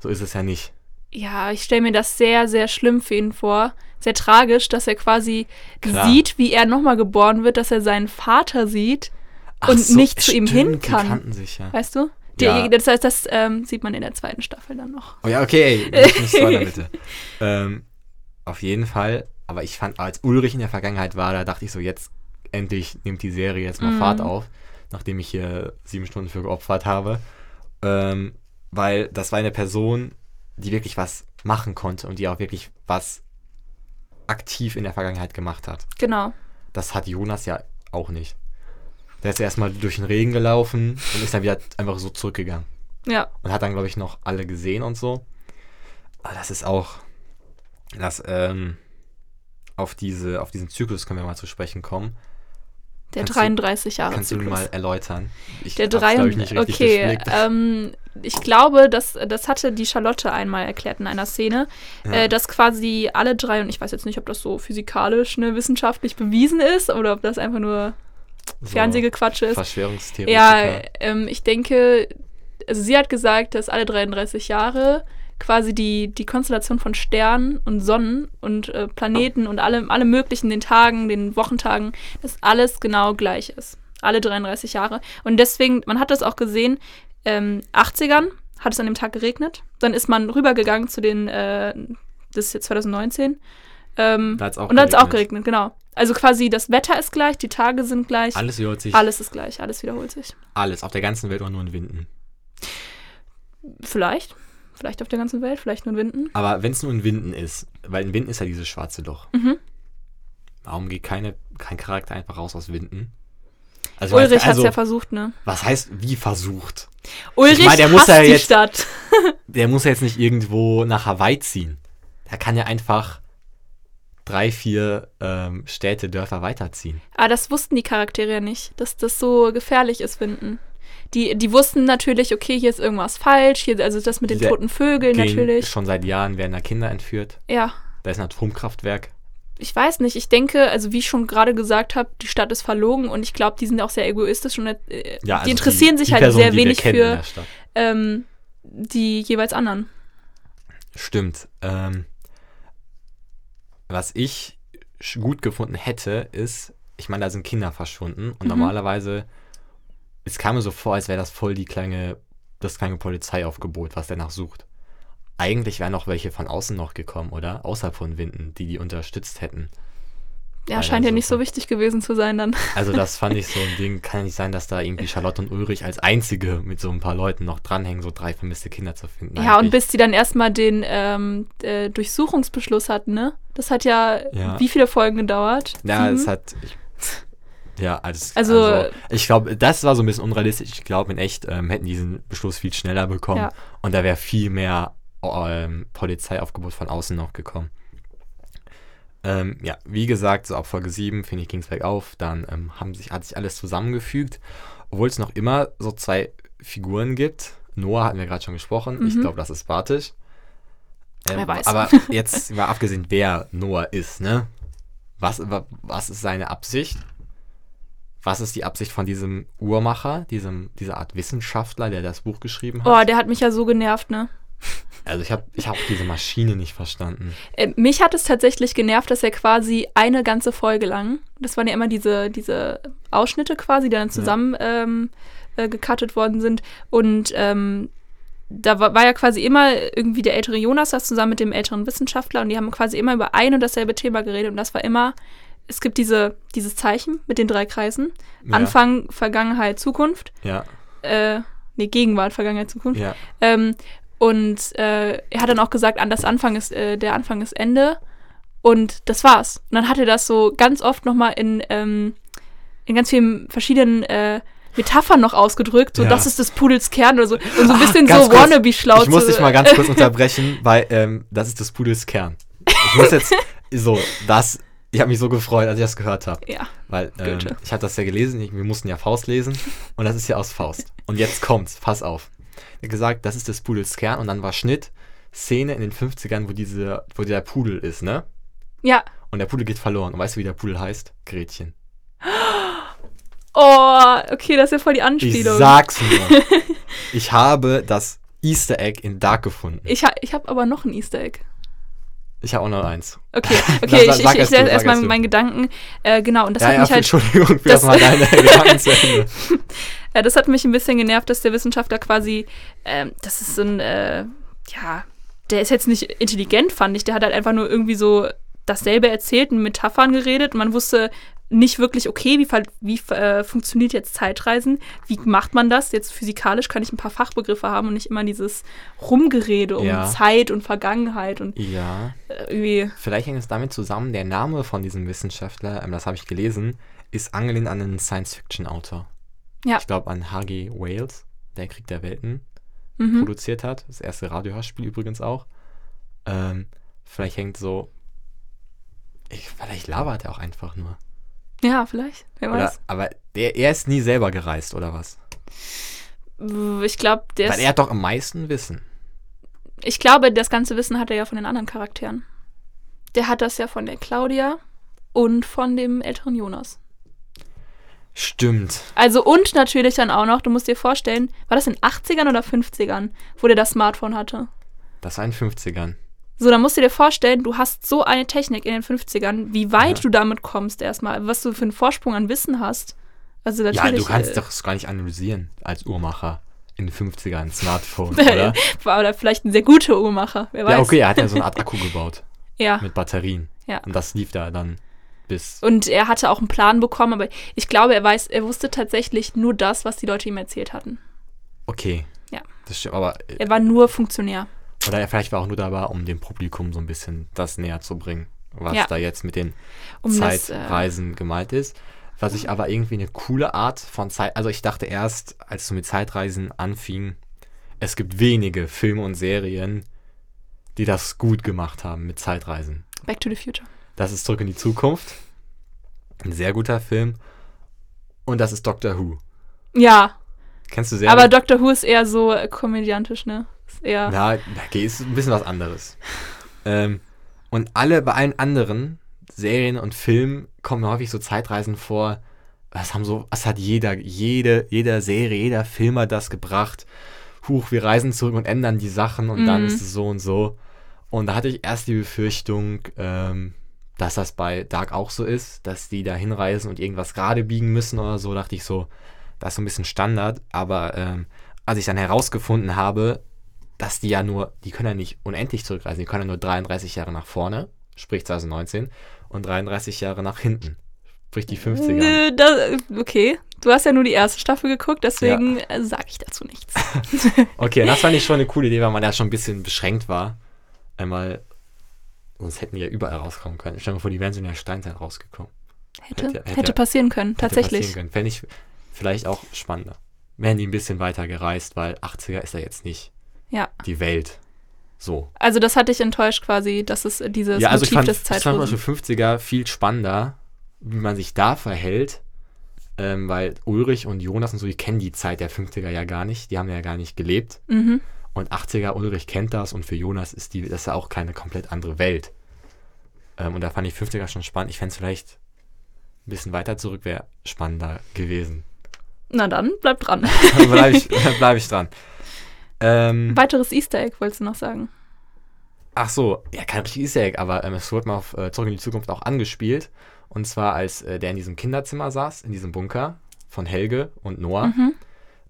A: So ist es ja nicht.
B: Ja, ich stelle mir das sehr, sehr schlimm für ihn vor. Sehr tragisch, dass er quasi
A: Klar.
B: sieht, wie er nochmal geboren wird, dass er seinen Vater sieht
A: Ach
B: und
A: so,
B: nicht zu ihm hin kann.
A: Die kannten sich ja.
B: Weißt du? Die,
A: Ja.
B: Das heißt, das ähm, sieht man in der zweiten Staffel dann noch.
A: Oh ja, okay, nicht nicht bitte. ähm, auf jeden Fall. Aber ich fand, als Ulrich in der Vergangenheit war, da dachte ich so, jetzt endlich nimmt die Serie jetzt mal
B: Mhm.
A: Fahrt auf, nachdem ich hier sieben Stunden für geopfert habe. Ähm, weil das war eine Person, die wirklich was machen konnte und die auch wirklich was aktiv in der Vergangenheit gemacht hat.
B: Genau.
A: Das hat Jonas ja auch nicht. Der ist erstmal durch den Regen gelaufen und ist dann wieder einfach so zurückgegangen
B: Ja.
A: und hat dann, glaube ich, noch alle gesehen und so. Aber das ist auch, das, ähm, auf, diese, auf diesen Zyklus können wir mal zu sprechen kommen.
B: Der
A: Kannst du-
B: 33 Jahre
A: Kannst du mir
B: Zyklus.
A: mal erläutern? Ich
B: Der
A: hab's, glaub
B: drei
A: ich, nicht richtig
B: Okay,
A: durchblickt.
B: ähm, ich glaube, dass, das hatte die Charlotte einmal erklärt in einer Szene,
A: Ja.
B: äh, dass quasi alle drei, und ich weiß jetzt nicht, ob das so physikalisch, ne, wissenschaftlich bewiesen ist oder ob das einfach nur
A: So
B: Fernsehgequatsche ist.
A: Verschwörungstheoretiker.
B: Ja, ähm, ich denke, also sie hat gesagt, dass alle 33 Jahre quasi die, die Konstellation von Sternen und Sonnen und äh, Planeten und alle, alle möglichen, den Tagen, den Wochentagen, dass alles genau gleich ist. Alle 33 Jahre. Und deswegen, man hat das auch gesehen, ähm, 80ern hat es an dem Tag geregnet. Dann ist man rübergegangen zu den, äh, das ist jetzt 2019. Ähm,
A: Da hat's auch
B: und da hat es auch
A: geregnet.
B: genau. Also quasi das Wetter ist gleich, die Tage sind gleich.
A: Alles wiederholt sich.
B: Alles ist gleich, alles wiederholt sich.
A: Alles. Auf der ganzen Welt oder nur in Winden.
B: Vielleicht. Vielleicht auf der ganzen Welt, vielleicht nur in Winden.
A: Aber wenn es nur in Winden ist, weil in Winden ist ja dieses schwarze Loch.
B: Mhm.
A: Warum geht keine, kein Charakter einfach raus aus Winden? Also,
B: Ulrich hat es
A: also,
B: ja versucht, ne?
A: was heißt wie versucht?
B: Ulrich
A: mein, der muss ja
B: die
A: jetzt-
B: Stadt.
A: Der muss ja jetzt nicht irgendwo nach Hawaii ziehen. Der kann ja einfach drei, vier ähm, Städte, Dörfer weiterziehen.
B: Aber das wussten die Charaktere ja nicht, dass das so gefährlich ist, Winden. Die, die wussten natürlich, okay, hier ist irgendwas falsch, hier, also das mit den
A: Diese
B: toten Vögeln
A: Gehen
B: natürlich.
A: Schon seit Jahren werden da Kinder entführt.
B: Ja,
A: Da ist ein Atomkraftwerk.
B: ich weiß nicht. Ich denke, also wie ich schon gerade gesagt habe, die Stadt ist verlogen und ich glaube, die sind auch sehr egoistisch und äh,
A: Ja, also
B: die interessieren sich halt
A: Personen,
B: sehr
A: die
B: wenig für ähm, die jeweils anderen.
A: Stimmt. Ähm, was ich gut gefunden hätte, ist, ich meine, da sind Kinder verschwunden und
B: Mhm.
A: normalerweise, es kam mir so vor, als wäre das voll die kleine, das kleine Polizeiaufgebot, was der nach sucht. Eigentlich wären noch welche von außen noch gekommen, oder? Außerhalb von Winden, die die unterstützt hätten.
B: Ja,
A: Leider
B: scheint ja
A: so.
B: nicht so wichtig gewesen zu sein dann.
A: Also das fand ich so ein Ding. Kann ja nicht sein, dass da irgendwie Charlotte und Ulrich als einzige mit so ein paar Leuten noch dranhängen, so drei vermisste Kinder zu finden.
B: Ja, und
A: Eigentlich-
B: bis die dann erstmal den ähm, äh, Durchsuchungsbeschluss hatten, ne? Das hat ja,
A: Ja.
B: wie viele Folgen gedauert?
A: Ja, es hat. Ich, ja, als,
B: Also-
A: also, ich glaube, das war so ein bisschen unrealistisch. Ich glaube, in echt ähm, hätten diesen Beschluss viel schneller bekommen
B: Ja.
A: und da wäre viel mehr ähm, Polizeiaufgebot von außen noch gekommen. Ähm, ja, wie gesagt, so ab Folge 7, finde ich, ging es bergauf. Dann ähm, haben sich, hat sich alles zusammengefügt, obwohl es noch immer so zwei Figuren gibt. Noah hatten wir gerade schon gesprochen. Ich
B: Mhm.
A: glaube, das ist Bartisch. Ähm,
B: Wer weiß.
A: Aber jetzt mal abgesehen, wer Noah ist, ne? Was, wa- was ist seine Absicht? Was ist die Absicht von diesem Uhrmacher, diesem, dieser Art Wissenschaftler, der das Buch geschrieben hat?
B: Oh, der hat mich ja so genervt, ne?
A: Also ich habe ich hab diese Maschine nicht verstanden.
B: Äh, mich hat es tatsächlich genervt, dass er quasi eine ganze Folge lang, das waren ja immer diese, diese Ausschnitte quasi, die dann zusammen ähm, äh, gecuttet worden sind. Und ähm, da war, war ja quasi immer irgendwie der ältere Jonas das zusammen mit dem älteren Wissenschaftler und die haben quasi immer über ein und dasselbe Thema geredet und das war immer, es gibt diese, dieses Zeichen mit den drei Kreisen.
A: Ja.
B: Anfang, Vergangenheit, Zukunft.
A: Ja,
B: Äh, nee, Gegenwart, Vergangenheit, Zukunft.
A: ja.
B: Ähm, und äh, er hat dann auch gesagt, an das Anfang ist, äh, der Anfang ist Ende. Und das war's. Und dann hat er das so ganz oft nochmal in, ähm, in ganz vielen verschiedenen äh, Metaphern noch ausgedrückt. So,
A: Ja.
B: das ist des Pudels Kern oder so. Und so ein
A: Ah,
B: bisschen
A: ganz
B: so wannabe-schlau
A: Ich muss dich mal ganz kurz unterbrechen, weil ähm, das ist des Pudels Kern. Ich muss jetzt so, das, ich habe mich so gefreut, als ich das gehört habe.
B: Ja.
A: Weil ähm, ich hatte das ja gelesen, ich, wir mussten ja Faust lesen und das ist ja aus Faust. Und jetzt kommt's, pass auf. Er hat gesagt, das ist des Pudels Kern und dann war Schnitt, Szene in den 50ern, wo, diese, wo der Pudel ist, ne?
B: Ja.
A: Und der Pudel geht verloren. Und weißt du, wie der Pudel heißt? Gretchen.
B: Oh, okay, das ist ja voll die
A: Ich
B: Anspielung.
A: sag's nur. ich habe das Easter Egg in Dark gefunden.
B: Ich, ha ich habe aber noch ein Easter Egg.
A: Ich habe auch noch eins.
B: Okay, okay, ich,
A: sag
B: ich, ich
A: du,
B: lese erstmal meinen Gedanken. Äh, genau, und das
A: ja,
B: hat
A: ja,
B: mich halt
A: Entschuldigung für
B: das-
A: das mal deine Gedanken zu Ende.
B: Ja, das hat mich ein bisschen genervt, dass der Wissenschaftler quasi, ähm, das ist so ein, äh, ja, der ist jetzt nicht intelligent, fand ich. Der hat halt einfach nur irgendwie so dasselbe erzählt, in Metaphern geredet. Man wusste nicht wirklich, okay, wie, wie äh, funktioniert jetzt Zeitreisen? Wie macht man das? Jetzt physikalisch kann ich ein paar Fachbegriffe haben und nicht immer dieses Rumgerede um
A: Ja.
B: Zeit und Vergangenheit und
A: Ja,
B: äh, irgendwie.
A: vielleicht hängt es damit zusammen, der Name von diesem Wissenschaftler, ähm, das habe ich gelesen, ist angelehnt an einen Science-Fiction-Autor.
B: Ja.
A: Ich glaube an H.G. Wales, der Krieg der Welten
B: Mhm.
A: produziert hat. Das erste Radiohörspiel übrigens auch. Ähm, vielleicht hängt so. Ich, vielleicht labert er auch einfach nur.
B: Ja, vielleicht. Wer
A: Oder,
B: weiß.
A: aber der, er ist nie selber gereist, oder was?
B: Ich glaube, der
A: Weil
B: ist
A: er hat doch am meisten Wissen.
B: Ich glaube, das ganze Wissen hat er ja von den anderen Charakteren. Der hat das ja von der Claudia und von dem älteren Jonas.
A: Stimmt.
B: Also und natürlich dann auch noch, du musst dir vorstellen, war das in den 80ern oder 50ern, wo der das Smartphone hatte?
A: Das war in den 50ern.
B: So, dann musst du dir vorstellen, du hast so eine Technik in den 50ern, wie weit
A: Ja.
B: du damit kommst erstmal, was du für einen Vorsprung an Wissen hast. Also natürlich.
A: Ja, du kannst
B: äh,
A: doch das gar nicht analysieren als Uhrmacher in den 50ern ein Smartphone, oder?
B: war oder vielleicht ein sehr guter Uhrmacher, wer weiß.
A: ja, okay, er hat ja so eine Art Akku gebaut
B: Ja.
A: mit Batterien.
B: Ja.
A: Und das lief da dann bis.
B: Und er hatte auch einen Plan bekommen, aber ich glaube, er weiß, er wusste tatsächlich nur das, was die Leute ihm erzählt hatten.
A: Okay.
B: Ja.
A: Das stimmt, aber äh,
B: Er war nur Funktionär.
A: Oder vielleicht war auch nur dabei, um dem Publikum so ein bisschen das näher zu bringen, was
B: Ja.
A: da jetzt mit den
B: Um das, äh,
A: Zeitreisen gemeint ist. Was ich aber irgendwie eine coole Art von Zeit. Also ich dachte erst, als du mit Zeitreisen anfing, es gibt wenige Filme und Serien, die das gut gemacht haben mit Zeitreisen.
B: Back to the Future.
A: Das ist Zurück in die Zukunft. Ein sehr guter Film. Und das ist Doctor Who.
B: Ja,
A: Kennst du sehr?
B: aber Doctor Who ist eher so äh, komödiantisch, ne?
A: Ja, okay, ist ein bisschen was anderes. ähm, und alle, bei allen anderen Serien und Filmen kommen häufig so Zeitreisen vor. Was haben so, was hat jeder, jede, jeder Serie, jeder Film hat das gebracht. Huch, wir reisen zurück und ändern die Sachen und dann
B: Mhm.
A: ist es so und so. Und da hatte ich erst die Befürchtung, ähm, dass das bei Dark auch so ist, dass die da hinreisen und irgendwas gerade biegen müssen oder so, dachte ich so, das ist so ein bisschen Standard. Aber ähm, als ich dann herausgefunden habe, dass die ja nur, die können ja nicht unendlich zurückreisen, die können ja nur 33 Jahre nach vorne, sprich 2019, und 33 Jahre nach hinten, sprich die 50er.
B: Nö, da, okay. Du hast ja nur die erste Staffel geguckt, deswegen äh, sage ich dazu nichts.
A: Okay, das fand ich schon eine coole Idee, weil man ja schon ein bisschen beschränkt war. Einmal, sonst hätten die ja überall rauskommen können. Stell dir mal vor, die wären so in der Steinzeit rausgekommen.
B: Hätte,
A: Hätte-
B: hätte,
A: hätte-
B: passieren können,
A: Hätte
B: tatsächlich.
A: passieren können. Fände ich vielleicht auch spannender. Wären die ein bisschen weiter gereist, weil 80er ist ja jetzt nicht
B: Ja.
A: die Welt. So.
B: Also das hat dich enttäuscht quasi, dass es dieses
A: ja, also ich
B: Motiv
A: fand,
B: des
A: ich fand zum Beispiel
B: Zeitlosen.
A: 50er viel spannender, wie man sich da verhält, ähm, weil Ulrich und Jonas und so, die kennen die Zeit der 50er ja gar nicht, die haben ja gar nicht gelebt.
B: Mhm.
A: Und 80er, Ulrich kennt das und für Jonas ist die, das ist ja auch keine komplett andere Welt. Ähm, und da fand ich 50er schon spannend. Ich fände es vielleicht ein bisschen weiter zurück, wäre spannender gewesen.
B: Na dann, bleib dran.
A: Bleibe ich, bleib ich dran. Ähm,
B: Weiteres Easter Egg wolltest du noch sagen.
A: ach so, ja, kein richtiges Easter Egg, aber ähm, es wurde mal auf äh, Zurück in die Zukunft auch angespielt. Und zwar, als äh, der in diesem Kinderzimmer saß, in diesem Bunker von Helge und Noah.
B: Mhm.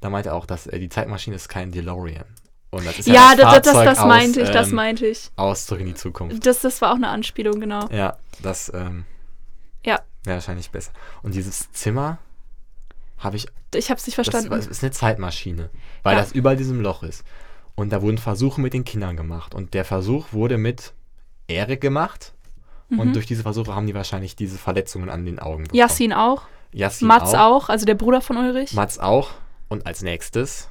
A: Da meinte er auch, dass äh, die Zeitmaschine ist kein DeLorean. Und das ist
B: Ja,
A: ja,
B: das, das, das, das meinte
A: aus,
B: ich, das
A: ähm,
B: meinte ich.
A: Aus Zurück in die Zukunft.
B: Das, das war auch eine Anspielung, genau.
A: Ja, das ähm,
B: Ja.
A: wäre wahrscheinlich besser. Und dieses Zimmer habe ich,
B: Ich hab's nicht
A: das
B: verstanden.
A: war- ist eine Zeitmaschine, weil
B: Ja.
A: das über diesem Loch ist. Und da wurden Versuche mit den Kindern gemacht. Und der Versuch wurde mit Erik gemacht. Und
B: Mhm.
A: durch diese Versuche haben die wahrscheinlich diese Verletzungen an den Augen bekommen.
B: Yassin auch.
A: Yassin
B: Mats
A: auch.
B: auch. also der Bruder von Ulrich.
A: Mats auch. Und als nächstes,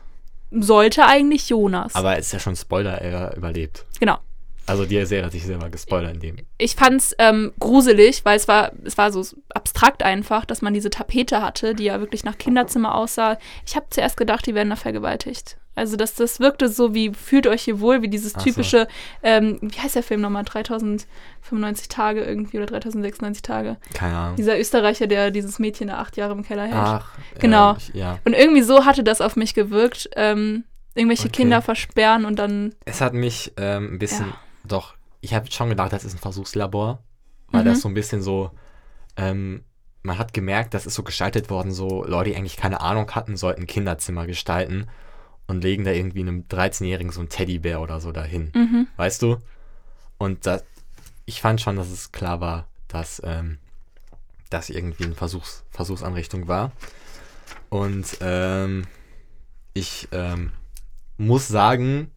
B: Sollte eigentlich Jonas.
A: aber es ist ja schon Spoiler, er überlebt.
B: genau.
A: Also die Serie hat sich selber gespoilert in dem.
B: Ich fand's ähm, gruselig, weil es war, es war so abstrakt einfach, dass man diese Tapete hatte, die ja wirklich nach Kinderzimmer aussah. Ich habe zuerst gedacht, die werden da vergewaltigt. Also das, das wirkte so wie, fühlt euch hier wohl, wie dieses
A: Ach so.
B: typische, ähm, wie heißt der Film nochmal, 3095 Tage irgendwie oder 3096 Tage.
A: Keine Ahnung.
B: Dieser Österreicher, der dieses Mädchen da acht Jahre im Keller hält.
A: Ach,
B: Genau.
A: äh, ich, ja.
B: Und irgendwie so hatte das auf mich gewirkt. Ähm, irgendwelche
A: Okay.
B: Kinder versperren und dann,
A: Es hat mich ähm, ein bisschen,
B: Ja.
A: Doch, ich habe schon gedacht, das ist ein Versuchslabor, weil
B: Mhm.
A: das so ein bisschen so, ähm, man hat gemerkt, das ist so gestaltet worden, so Leute, die eigentlich keine Ahnung hatten, sollten Kinderzimmer gestalten und legen da irgendwie einem 13-Jährigen so einen Teddybär oder so dahin,
B: mhm.
A: weißt du? Und das, ich fand schon, dass es klar war, dass ähm, das irgendwie eine Versuchs, Versuchsanrichtung war. Und ähm, ich ähm, muss sagen,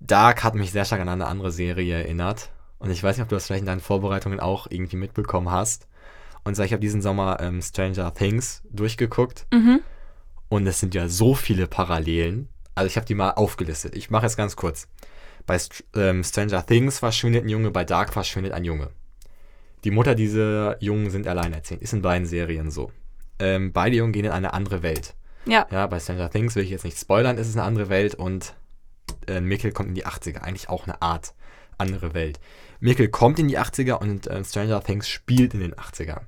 A: Dark hat mich sehr stark an eine andere Serie erinnert. Und ich weiß nicht, ob du das vielleicht in deinen Vorbereitungen auch irgendwie mitbekommen hast. Und zwar, ich habe diesen Sommer ähm, Stranger Things durchgeguckt.
B: Mhm.
A: Und es sind ja so viele Parallelen. Also ich habe die mal aufgelistet. Ich mache es ganz kurz. Bei Str ähm, Stranger Things verschwindet ein Junge, bei Dark verschwindet ein Junge. Die Mutter dieser Jungen sind alleinerziehend. Ist in beiden Serien so. Ähm, beide Jungen gehen in eine andere Welt.
B: Ja.
A: Ja, bei Stranger Things will ich jetzt nicht spoilern, ist es eine andere Welt und äh, Mikkel kommt in die 80er. Eigentlich auch eine Art andere Welt. Mikkel kommt in die 80er und äh, Stranger Things spielt in den 80ern.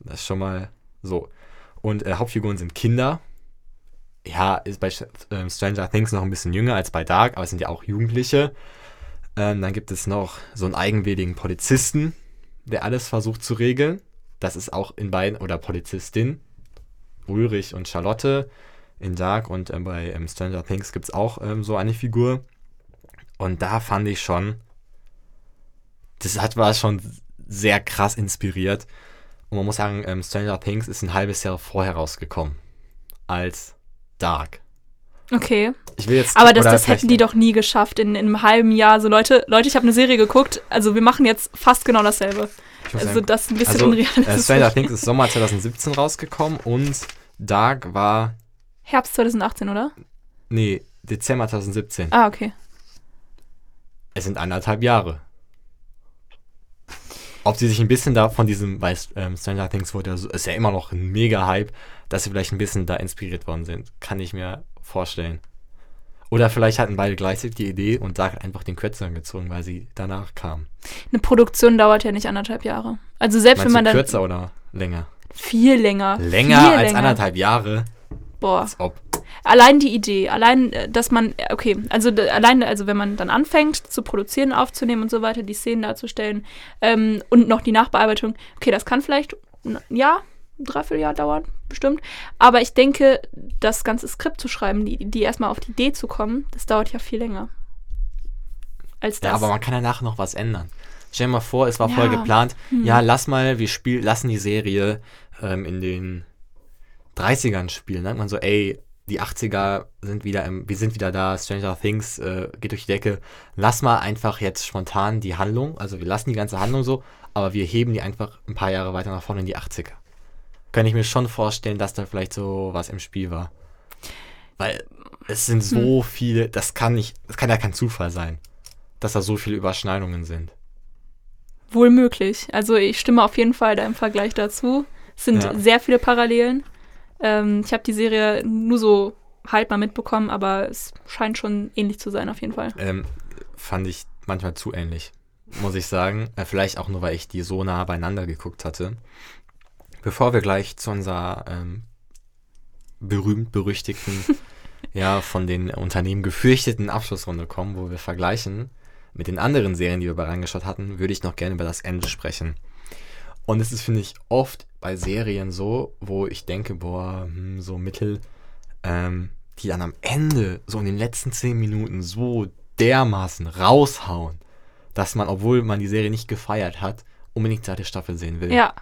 A: Das ist schon mal so. Und äh, Hauptfiguren sind Kinder. Ja, ist bei ähm, Stranger Things noch ein bisschen jünger als bei Dark, aber es sind ja auch Jugendliche. Ähm, dann gibt es noch so einen eigenwilligen Polizisten, der alles versucht zu regeln. Das ist auch in beiden, oder Polizistin, Ulrich und Charlotte in Dark und ähm, bei ähm, Stranger Things gibt es auch ähm, so eine Figur. Und da fand ich schon, das hat war schon sehr krass inspiriert. Und man muss sagen, ähm, Stranger Things ist ein halbes Jahr vorher rausgekommen als Dark.
B: Okay.
A: Ich will jetzt,
B: Aber das, das hätten die doch nie geschafft in, in einem halben Jahr. So, Leute, Leute, ich habe eine Serie geguckt, also wir machen jetzt fast genau dasselbe. Also
A: sagen,
B: das ist ein bisschen
A: also,
B: unrealistisch.
A: äh, Stranger Things ist Sommer 2017 rausgekommen und Dark war,
B: Herbst 2018, oder?
A: nee, Dezember 2017.
B: Ah, okay.
A: Es sind anderthalb Jahre. Ob sie sich ein bisschen da von diesem, weil ähm, Stranger Things wurde ja so, ist ja immer noch ein mega Hype, dass sie vielleicht ein bisschen da inspiriert worden sind. Kann ich mir vorstellen. Oder vielleicht hatten beide gleichzeitig die Idee und hat einfach den Kürzeren gezogen, weil sie danach kam.
B: Eine Produktion dauert ja nicht anderthalb Jahre. Also selbst
A: Meinst
B: wenn man dann
A: kürzer oder länger?
B: viel länger.
A: Länger
B: viel
A: als
B: länger.
A: anderthalb Jahre?
B: Boah.
A: Als ob.
B: Allein die Idee, allein, äh, dass man, äh, okay, also allein, also wenn man dann anfängt zu produzieren, aufzunehmen und so weiter, die Szenen darzustellen ähm, und noch die Nachbearbeitung, okay, das kann vielleicht ein Jahr, ein Dreivierteljahr dauern, bestimmt. Aber ich denke, das ganze Skript zu schreiben, die, die erstmal auf die Idee zu kommen, das dauert ja viel länger. Als das.
A: Ja, aber man kann danach noch was ändern. Stell dir mal vor, es war
B: Ja.
A: vorher geplant,
B: Hm.
A: ja, lass mal, wir spiel, lassen die Serie ähm, in den 30ern spielen. Dann sagt man so, ey, die 80er sind wieder im, wir sind wieder da, Stranger Things äh, geht durch die Decke. Lass mal einfach jetzt spontan die Handlung, also wir lassen die ganze Handlung so, aber wir heben die einfach ein paar Jahre weiter nach vorne in die 80er. Kann ich mir schon vorstellen, dass da vielleicht so was im Spiel war. Weil es sind so viele, das kann nicht, das kann ja kein Zufall sein, dass da so viele Überschneidungen sind.
B: Wohl möglich. Also ich stimme auf jeden Fall da im Vergleich dazu. Es sind
A: Ja.
B: sehr viele Parallelen. Ähm, ich habe die Serie nur so halb mal mitbekommen, aber es scheint schon ähnlich zu sein auf jeden Fall.
A: Ähm, fand ich manchmal zu ähnlich, muss ich sagen. Äh, vielleicht auch nur, weil ich die so nah beieinander geguckt hatte. Bevor wir gleich zu unserer ähm, berühmt-berüchtigten, ja, von den Unternehmen gefürchteten Abschlussrunde kommen, wo wir vergleichen mit den anderen Serien, die wir bei reingeschaut hatten, würde ich noch gerne über das Ende sprechen. Und es ist, finde ich, oft bei Serien so, wo ich denke, boah, hm, so mittel, ähm, die dann am Ende, so in den letzten zehn Minuten, so dermaßen raushauen, dass man, obwohl man die Serie nicht gefeiert hat, unbedingt die zweite Staffel sehen will.
B: Ja,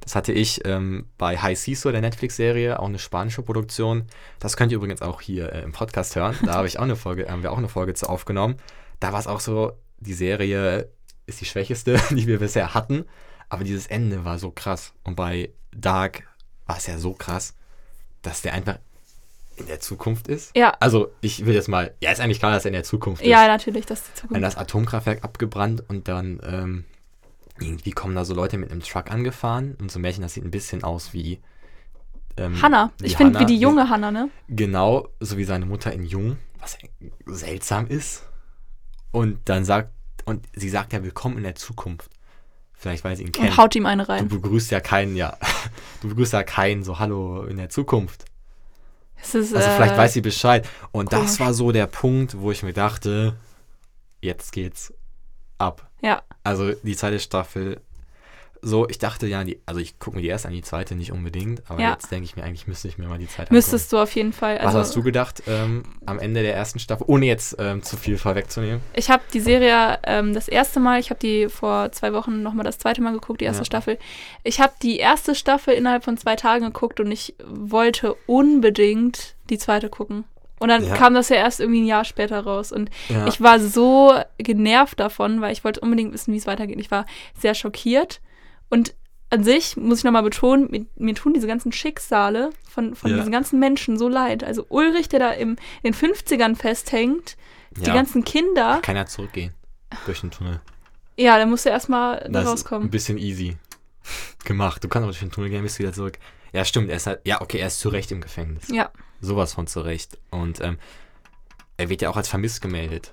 A: Das hatte ich ähm, bei High Seesaw, der Netflix-Serie, auch eine spanische Produktion. Das könnt ihr übrigens auch hier äh, im Podcast hören. Da habe ich auch eine Folge, haben wir auch eine Folge zu aufgenommen. Da war es auch so, die Serie ist die schwächeste, die wir bisher hatten. Aber dieses Ende war so krass. Und bei Dark war es ja so krass, dass der einfach in der Zukunft ist.
B: ja,
A: Also, ich will jetzt mal, ja, ist eigentlich klar, dass er in der Zukunft ist
B: ja, natürlich, das ist die
A: wenn
B: Zukunft.
A: das Atomkraftwerk abgebrannt und dann ähm, irgendwie kommen da so Leute mit einem Truck angefahren und so Märchen, das sieht ein bisschen aus wie ähm,
B: Hannah. Ich finde, wie die junge Hannah, ne?
A: Genau, so wie seine Mutter in Jung, was seltsam ist. Und dann sagt, und sie sagt ja, willkommen in der Zukunft. Vielleicht, weil sie ihn kennt.
B: Und haut ihm eine
A: Du
B: rein.
A: begrüßt ja keinen, ja. Du begrüßt ja keinen, so Hallo in der Zukunft.
B: Ist,
A: Also
B: äh,
A: vielleicht weiß sie Bescheid. Und das
B: komisch.
A: war so der Punkt, wo ich mir dachte, jetzt geht's ab.
B: Ja,
A: Also die zweite Staffel, so, ich dachte ja, die, also ich gucke mir die erste an, die zweite nicht unbedingt, aber
B: Ja.
A: jetzt denke ich mir, eigentlich müsste ich mir mal die zweite
B: müsstest du auf jeden Fall.
A: angucken.
B: Also,
A: Was hast du gedacht ähm, am Ende der ersten Staffel, ohne jetzt ähm, zu viel vorwegzunehmen?
B: Ich habe die Serie ähm, das erste Mal, ich habe die vor zwei Wochen nochmal das zweite Mal geguckt, die erste
A: Ja.
B: Staffel. Ich habe die erste Staffel innerhalb von zwei Tagen geguckt und ich wollte unbedingt die zweite gucken. Und dann
A: Ja.
B: kam das ja erst irgendwie ein Jahr später raus. Und ich war so genervt davon, weil ich wollte unbedingt wissen, wie es weitergeht. Ich war sehr schockiert. Und an sich muss ich nochmal betonen, mir, mir tun diese ganzen Schicksale von, von
A: Ja.
B: diesen ganzen Menschen so leid. Also Ulrich, der da im, in den 50ern festhängt, die
A: Ja.
B: ganzen Kinder.
A: Kann ja zurückgehen durch den Tunnel.
B: Ja, dann musst du erstmal da
A: Das ist ein
B: rauskommen.
A: bisschen easy gemacht. Du kannst aber durch den Tunnel gehen, bist du wieder zurück. Ja, stimmt, er ist halt, ja, okay, er ist zu Recht im Gefängnis.
B: Ja,
A: Sowas von zurecht. Und ähm, er wird ja auch als vermisst gemeldet.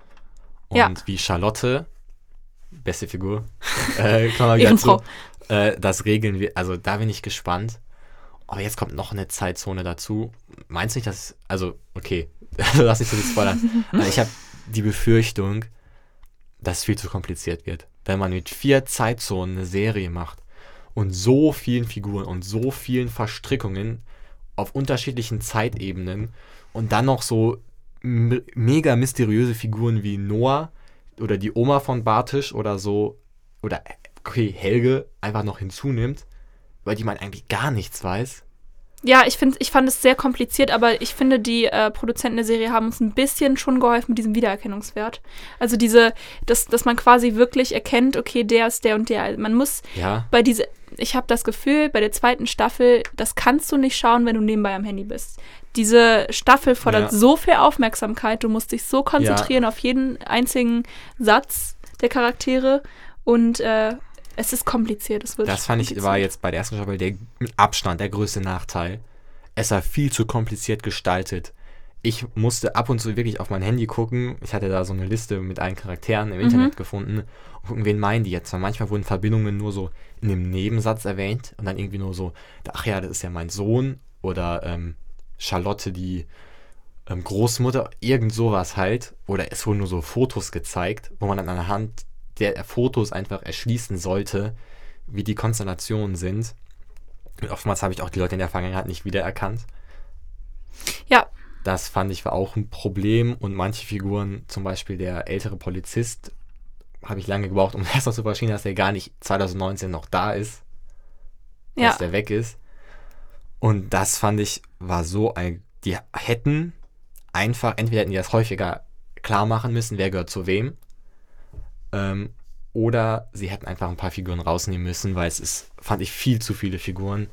A: Und
B: Ja.
A: wie Charlotte, beste Figur, äh, kann man wieder zu, äh, das regeln wir. Also da bin ich gespannt. Aber jetzt kommt noch eine Zeitzone dazu. Meinst du nicht, dass, also, okay, lass ich so nicht spoilern. Aber ich habe die Befürchtung, dass es viel zu kompliziert wird. Wenn man mit vier Zeitzonen eine Serie macht und so vielen Figuren und so vielen Verstrickungen auf unterschiedlichen Zeitebenen und dann noch so mega mysteriöse Figuren wie Noah oder die Oma von Bartisch oder so oder okay, Helge einfach noch hinzunimmt, über die man eigentlich gar nichts weiß.
B: Ja, ich, find, ich fand es sehr kompliziert, aber ich finde, die äh, Produzenten der Serie haben uns ein bisschen schon geholfen mit diesem Wiedererkennungswert. Also diese, dass, dass man quasi wirklich erkennt, okay, der ist der und der. Man muss
A: Ja,
B: bei diese, ich habe das Gefühl, bei der zweiten Staffel, das kannst du nicht schauen, wenn du nebenbei am Handy bist. Diese Staffel fordert
A: Ja.
B: so viel Aufmerksamkeit, du musst dich so konzentrieren auf jeden einzigen Satz der Charaktere und äh, es ist kompliziert. Es wird
A: das fand ich, war jetzt bei der ersten Staffel der mit Abstand der größte Nachteil. Es war viel zu kompliziert gestaltet. Ich musste ab und zu wirklich auf mein Handy gucken. Ich hatte da so eine Liste mit allen Charakteren im Internet gefunden und gucken, wen meinen die jetzt. Weil manchmal wurden Verbindungen nur so in einem Nebensatz erwähnt und dann irgendwie nur so, ach ja, das ist ja mein Sohn oder ähm, Charlotte, die ähm, Großmutter, irgend sowas halt. Oder es wurden nur so Fotos gezeigt, wo man dann anhand der Fotos einfach erschließen sollte, wie die Konstellationen sind. Und oftmals habe ich auch die Leute in der Vergangenheit nicht wiedererkannt.
B: Ja,
A: Das fand ich war auch ein Problem und manche Figuren, zum Beispiel der ältere Polizist, habe ich lange gebraucht, um erst mal zu verstehen, dass er gar nicht 2019 noch da ist,
B: ja.
A: dass der weg ist. Und das fand ich war so ein, die hätten einfach, entweder hätten die das häufiger klar machen müssen, wer gehört zu wem, ähm, oder sie hätten einfach ein paar Figuren rausnehmen müssen, weil es ist, fand ich, viel zu viele Figuren.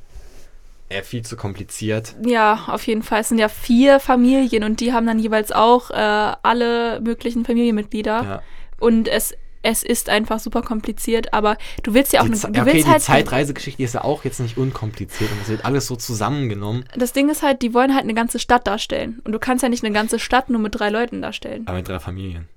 A: Äh, viel zu kompliziert.
B: Ja, auf jeden Fall. Es sind ja vier Familien und die haben dann jeweils auch äh, alle möglichen Familienmitglieder.
A: Ja.
B: Und es, es ist einfach super kompliziert, aber du willst ja auch eine, du
A: okay,
B: willst
A: die
B: halt
A: Zeitreisegeschichte ist ja auch jetzt nicht unkompliziert und es wird alles so zusammengenommen.
B: das Ding ist halt, die wollen halt eine ganze Stadt darstellen. Und du kannst ja nicht eine ganze Stadt nur mit drei Leuten darstellen.
A: Aber mit drei Familien.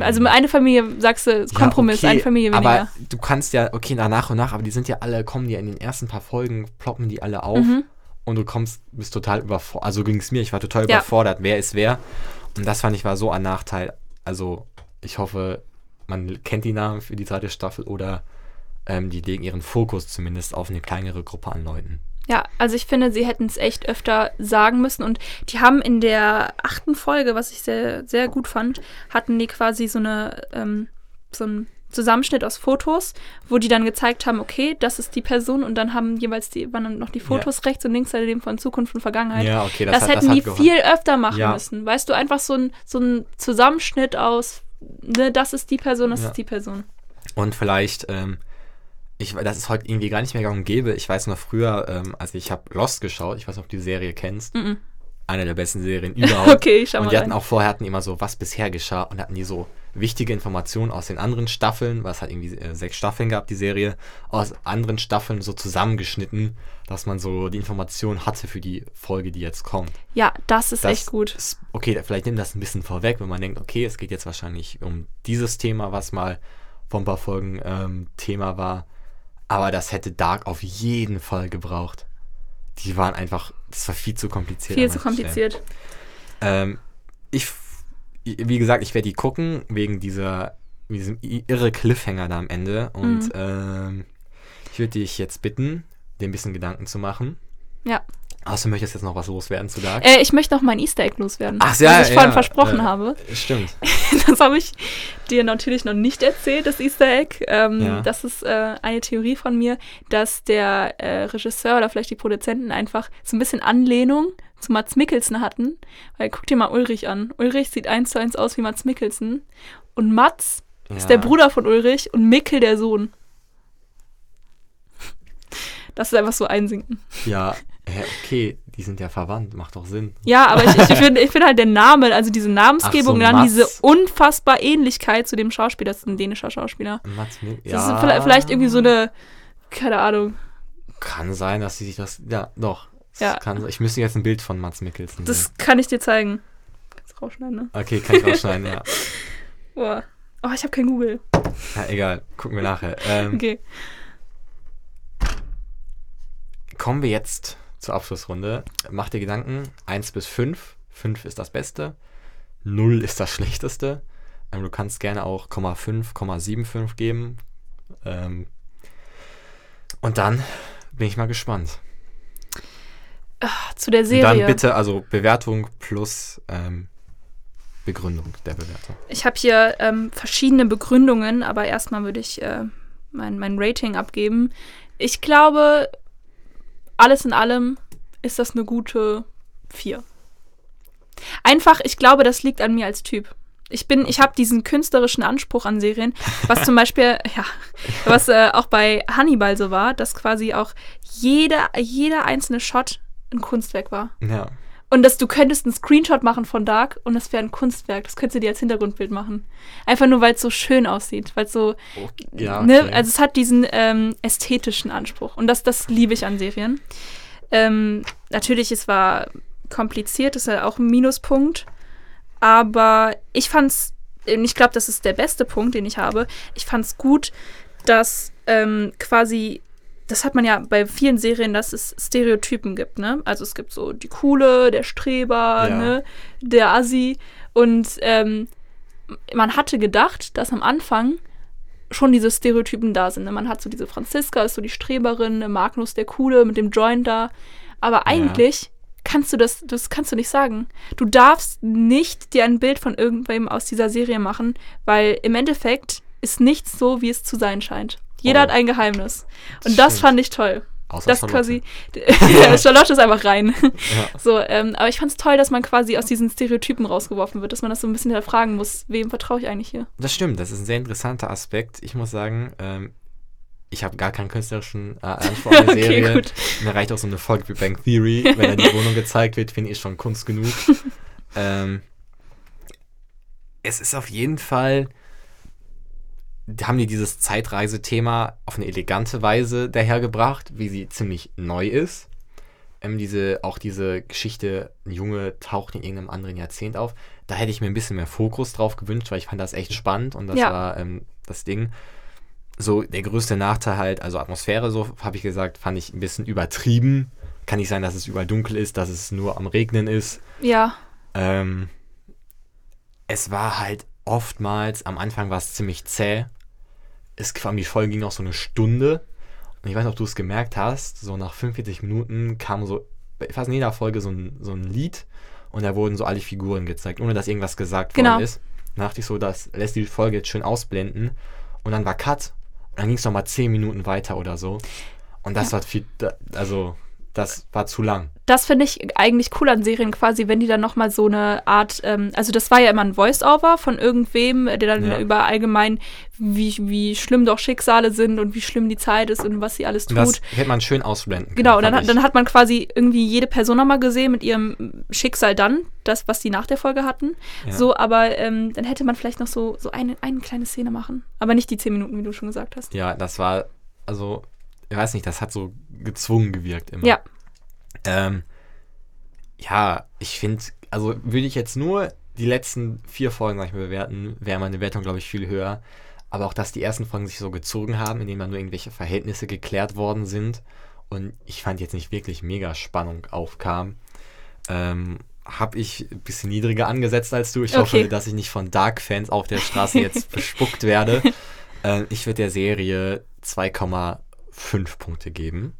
B: Also eine Familie, sagst du,
A: Ja,
B: Kompromiss,
A: okay,
B: eine Familie weniger.
A: Aber du kannst ja, okay, nach, und nach, aber die sind ja alle, kommen die in den ersten paar Folgen, ploppen die alle auf
B: Mhm.
A: und du kommst, bist total überfordert. Also ging es mir, ich war total
B: Ja.
A: überfordert, wer ist wer. Und das fand ich war so ein Nachteil. Also ich hoffe, man kennt die Namen für die zweite Staffel oder ähm, die legen ihren Fokus zumindest auf eine kleinere Gruppe an Leuten.
B: Ja, also ich finde, sie hätten es echt öfter sagen müssen. Und die haben in der achten Folge, was ich sehr, sehr gut fand, hatten die quasi so eine, ähm, so einen Zusammenschnitt aus Fotos, wo die dann gezeigt haben, okay, das ist die Person und dann haben jeweils die, waren dann noch die Fotos rechts und links daneben von Zukunft und Vergangenheit.
A: Ja, okay,
B: das,
A: das, hat,
B: hätten
A: das
B: die
A: geholfen.
B: viel öfter machen
A: Ja.
B: müssen. Weißt du, einfach so ein, so ein Zusammenschnitt aus, ne, das ist die Person, das
A: Ja.
B: ist die Person.
A: Und vielleicht, ähm, ich, das ist heute irgendwie gar nicht mehr gang und gäbe. Ich weiß noch früher, ähm, also ich habe Lost geschaut, ich weiß nicht, ob du die Serie kennst.
B: Mhm.
A: Eine der besten Serien überhaupt.
B: Okay, ich schau
A: und
B: mal
A: die hatten
B: rein.
A: auch vorher hatten immer so, was bisher geschah und hatten die so wichtige Informationen aus den anderen Staffeln, was halt irgendwie äh, sechs Staffeln gab, die Serie, aus anderen Staffeln so zusammengeschnitten, dass man so die Informationen hatte für die Folge, die jetzt kommt.
B: Ja, das ist
A: Das
B: echt gut.
A: Ist, okay, vielleicht nimmt das ein bisschen vorweg, wenn man denkt, okay, es geht jetzt wahrscheinlich um dieses Thema, was mal vor ein paar Folgen ähm, Thema war. Aber das hätte Dark auf jeden Fall gebraucht. Die waren einfach, das war viel zu kompliziert.
B: Viel zu kompliziert.
A: Ähm, ich, wie gesagt, ich werde die gucken, wegen dieser, diesem irre Cliffhanger da am Ende. Und
B: Mhm.
A: ähm, ich würde dich jetzt bitten, dir ein bisschen Gedanken zu machen.
B: Ja.
A: Möchtest du jetzt noch was loswerden zu Dark.
B: Äh, ich möchte noch mein Easter Egg loswerden.
A: Ach, ja,
B: was ich
A: ja,
B: vorhin
A: ja,
B: versprochen
A: äh,
B: habe.
A: Stimmt.
B: Das habe ich dir natürlich noch nicht erzählt, das Easter Egg. Ähm,
A: Ja.
B: Das ist äh, eine Theorie von mir, dass der äh, Regisseur oder vielleicht die Produzenten einfach so ein bisschen Anlehnung zu Mats Mikkelsen hatten. Weil guck dir mal Ulrich an. Ulrich sieht eins zu eins aus wie Mats Mikkelsen. Und Mats ist der Bruder von Ulrich und Mikkel der Sohn. Das ist einfach so einsinken.
A: Ja, hä, okay, die sind ja verwandt, macht doch Sinn.
B: Ja, aber ich, ich finde ich find halt den Namen, also diese Namensgebung
A: so,
B: und dann diese unfassbar Ähnlichkeit zu dem Schauspieler, das ist ein dänischer Schauspieler.
A: Mats Mik-
B: Das ist vielleicht, vielleicht irgendwie so eine, keine Ahnung.
A: Kann sein, dass sie sich das. Ja, doch. Das
B: Ja.
A: Kann, ich müsste jetzt ein Bild von Mats Mikkelsen sehen.
B: Das kann ich dir zeigen. Kannst du rausschneiden, ne?
A: Okay, kann ich rausschneiden, ja.
B: Boah. Oh, ich habe kein Google.
A: ja. Egal, gucken wir nachher. Ähm,
B: Okay.
A: Kommen wir jetzt zur Abschlussrunde. Mach dir Gedanken. 1 bis 5. 5 ist das Beste. 0 ist das Schlechteste. Ähm, du kannst gerne auch 0,5, 0,75 geben. Ähm, und dann bin ich mal gespannt.
B: Zu der
A: Und
B: Serie.
A: dann bitte, also Bewertung plus ähm, Begründung der Bewertung.
B: Ich habe hier ähm, verschiedene Begründungen, aber erstmal würde ich äh, mein, mein Rating abgeben. Ich glaube, alles in allem ist das eine gute 4. Einfach, ich glaube, das liegt an mir als Typ. Ich bin, ich habe diesen künstlerischen Anspruch an Serien, was zum Beispiel, ja, was äh, auch bei Hannibal so war, dass quasi auch jeder, jeder einzelne Shot ein Kunstwerk war.
A: Ja.
B: Und dass du könntest einen Screenshot machen von Dark und das wäre ein Kunstwerk. Das könntest du dir als Hintergrundbild machen. Einfach nur, weil es so schön aussieht. Weil es so.
A: Oh, ja,
B: Ne?
A: okay.
B: Also es hat diesen ähm, ästhetischen Anspruch. Und das, das liebe ich an Serien. Ähm, natürlich, es war kompliziert, das ist ja auch ein Minuspunkt. Aber ich fand's, und ich glaube, das ist der beste Punkt, den ich habe. Ich fand's gut, dass ähm, quasi, das hat man ja bei vielen Serien, dass es Stereotypen gibt, ne? Also es gibt so die Coole, der Streber,
A: Ja.
B: ne? Der Assi. Und ähm, man hatte gedacht, dass am Anfang schon diese Stereotypen da sind. Ne? Man hat so diese Franziska, ist so die Streberin, ne? Magnus der Coole mit dem Joint da. Aber eigentlich kannst du das, das kannst du nicht sagen. Du darfst nicht dir ein Bild von irgendwem aus dieser Serie machen, weil im Endeffekt ist nichts so, wie es zu sein scheint. Jeder
A: Oh.
B: hat ein Geheimnis. Und das
A: Stimmt.
B: fand ich toll.
A: Außer
B: Das
A: Charlotte.
B: quasi. Charlotte ist einfach rein.
A: Ja.
B: So, ähm, aber ich fand es toll, dass man quasi aus diesen Stereotypen rausgeworfen wird, dass man das so ein bisschen hinterfragen muss, wem vertraue ich eigentlich hier?
A: Das stimmt, das ist ein sehr interessanter Aspekt. Ich muss sagen, ähm, ich habe gar keinen künstlerischen äh, Anspruch an die
B: Okay,
A: Serie.
B: gut.
A: Mir reicht auch so eine Folge Big Bang Theory. Wenn da die Wohnung gezeigt wird, finde ich schon Kunst genug. ähm, es ist auf jeden Fall, haben die dieses Zeitreisethema auf eine elegante Weise dahergebracht, wie sie ziemlich neu ist. Ähm, diese, auch diese Geschichte, ein Junge taucht in irgendeinem anderen Jahrzehnt auf. Da hätte ich mir ein bisschen mehr Fokus drauf gewünscht, weil ich fand das echt spannend und das
B: Ja.
A: war ähm, das Ding. So, der größte Nachteil halt, also Atmosphäre, so habe ich gesagt, fand ich ein bisschen übertrieben. Kann nicht sein, dass es überall dunkel ist, dass es nur am Regnen ist.
B: Ja,
A: Ähm, es war halt oftmals, am Anfang war es ziemlich zäh. Es kam, die Folge ging noch so eine Stunde. Und ich weiß nicht, ob du es gemerkt hast, so nach 45 Minuten kam so, fast in jeder Folge so ein, so ein Lied und da wurden so alle Figuren gezeigt, ohne dass irgendwas gesagt
B: Genau.
A: worden ist. Dann dachte ich so, das lässt die Folge jetzt schön ausblenden. Und dann war Cut. Und dann ging es nochmal 10 Minuten weiter oder so. Und das war viel, also, das war zu lang.
B: das finde ich eigentlich cool an Serien quasi, wenn die dann nochmal so eine Art, ähm, also das war ja immer ein Voice-Over von irgendwem, der dann
A: Ja.
B: über allgemein, wie, wie schlimm doch Schicksale sind und wie schlimm die Zeit ist und was sie alles
A: Und
B: tut.
A: das hätte man schön ausblenden
B: Genau, und
A: können,
B: dann,
A: fand
B: hat-
A: ich.
B: dann hat man quasi irgendwie jede Person nochmal gesehen mit ihrem Schicksal dann, das, was die nach der Folge hatten.
A: Ja.
B: So, aber ähm, dann hätte man vielleicht noch so, so eine, eine kleine Szene machen. Aber nicht die zehn Minuten, wie du schon gesagt hast.
A: Ja, das war, also, ich weiß nicht, das hat so gezwungen gewirkt immer.
B: Ja.
A: Ähm, ja, ich finde, also würde ich jetzt nur die letzten vier Folgen, sag ich mal, bewerten, wäre meine Wertung, glaube ich, viel höher. Aber auch, dass die ersten Folgen sich so gezogen haben, indem dann nur irgendwelche Verhältnisse geklärt worden sind. Und ich fand jetzt nicht wirklich mega Spannung aufkam. Ähm, habe ich ein bisschen niedriger angesetzt als du. Ich
B: Okay.
A: hoffe, dass ich nicht von Dark-Fans auf der Straße jetzt bespuckt werde. Ähm, ich würde der Serie 2,5 Punkte geben.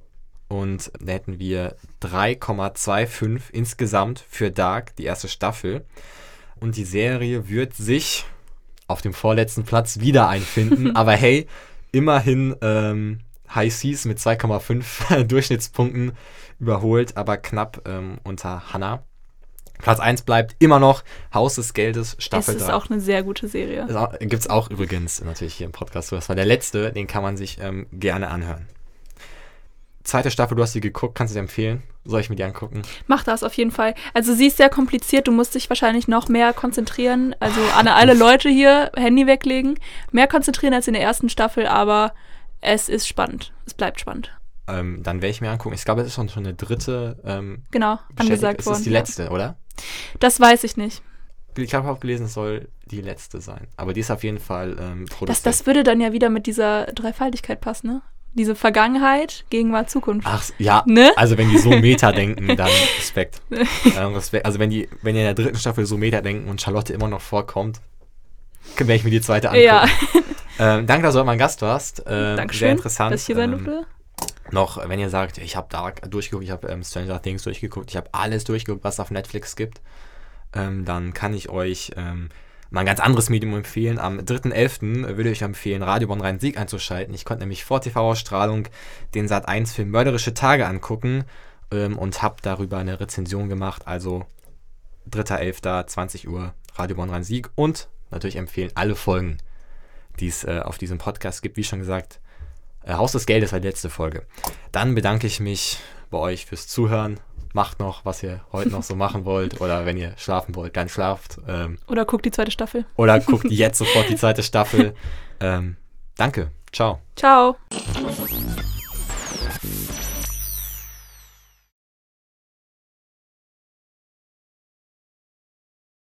A: Und da hätten wir 3,25 insgesamt für Dark, die erste Staffel. Und die Serie wird sich auf dem vorletzten Platz wieder einfinden. Aber hey, immerhin ähm, High Seas mit 2,5 Durchschnittspunkten überholt, aber knapp ähm, unter Hannah. Platz 1 bleibt immer noch Haus des Geldes,
B: Es
A: Staffel
B: ist
A: 3.
B: auch eine sehr gute Serie.
A: Gibt es auch übrigens natürlich hier im Podcast. Das war der letzte, den kann man sich ähm, gerne anhören. Zweite Staffel, du hast die geguckt, kannst du dir empfehlen? Soll ich mir die angucken?
B: Mach das auf jeden Fall. Also sie ist sehr kompliziert, du musst dich wahrscheinlich noch mehr konzentrieren. Also an alle Leute hier, Handy weglegen. Mehr konzentrieren als in der ersten Staffel, aber es ist spannend. Es bleibt spannend.
A: Ähm, dann werde ich mir angucken. Ich glaube, es ist schon, schon eine dritte ähm,
B: Genau, angesagt
A: Es
B: worden.
A: ist die
B: ja.
A: letzte, oder?
B: Das weiß ich nicht.
A: Ich habe auch gelesen, es soll die letzte sein. Aber die ist auf jeden Fall ähm,
B: Das,
A: produziert.
B: das würde dann ja wieder mit dieser Dreifaltigkeit passen, ne? Diese Vergangenheit, Gegenwart, Zukunft.
A: Ach, ja.
B: Ne?
A: Also wenn die so Meta denken, dann Respekt. ähm, Respekt. Also wenn die, wenn die in der dritten Staffel so Meta denken und Charlotte immer noch vorkommt, werde ich mir die zweite angucken.
B: ja,
A: Ähm, danke, dass du heute mein Gast warst. Ähm,
B: Dankeschön,
A: Sehr interessant.
B: dass ich hier sein
A: ähm,
B: durfte.
A: Noch, wenn ihr sagt, ich habe Dark durchgeguckt, ich habe ähm, Stranger Things durchgeguckt, ich habe alles durchgeguckt, was es auf Netflix gibt, ähm, dann kann ich euch ähm, mal ein ganz anderes Medium empfehlen. Am 3.11. würde ich empfehlen, Radio Bonn Rhein-Sieg einzuschalten. Ich konnte nämlich vor TV-Ausstrahlung den Sat 1 für mörderische Tage angucken. ähm, und habe darüber eine Rezension gemacht. Also 3.11. 20 Uhr Radio Bonn Rhein Sieg und natürlich empfehlen alle Folgen, die es äh, auf diesem Podcast gibt. Wie schon gesagt, äh, Haus des Geldes war die letzte Folge. Dann bedanke ich mich bei euch fürs Zuhören. Macht noch, was ihr heute noch so machen wollt. Oder wenn ihr schlafen wollt, dann schlaft. Ähm,
B: Oder guckt die zweite Staffel.
A: oder guckt jetzt sofort die zweite Staffel. Ähm, danke. Ciao.
B: Ciao.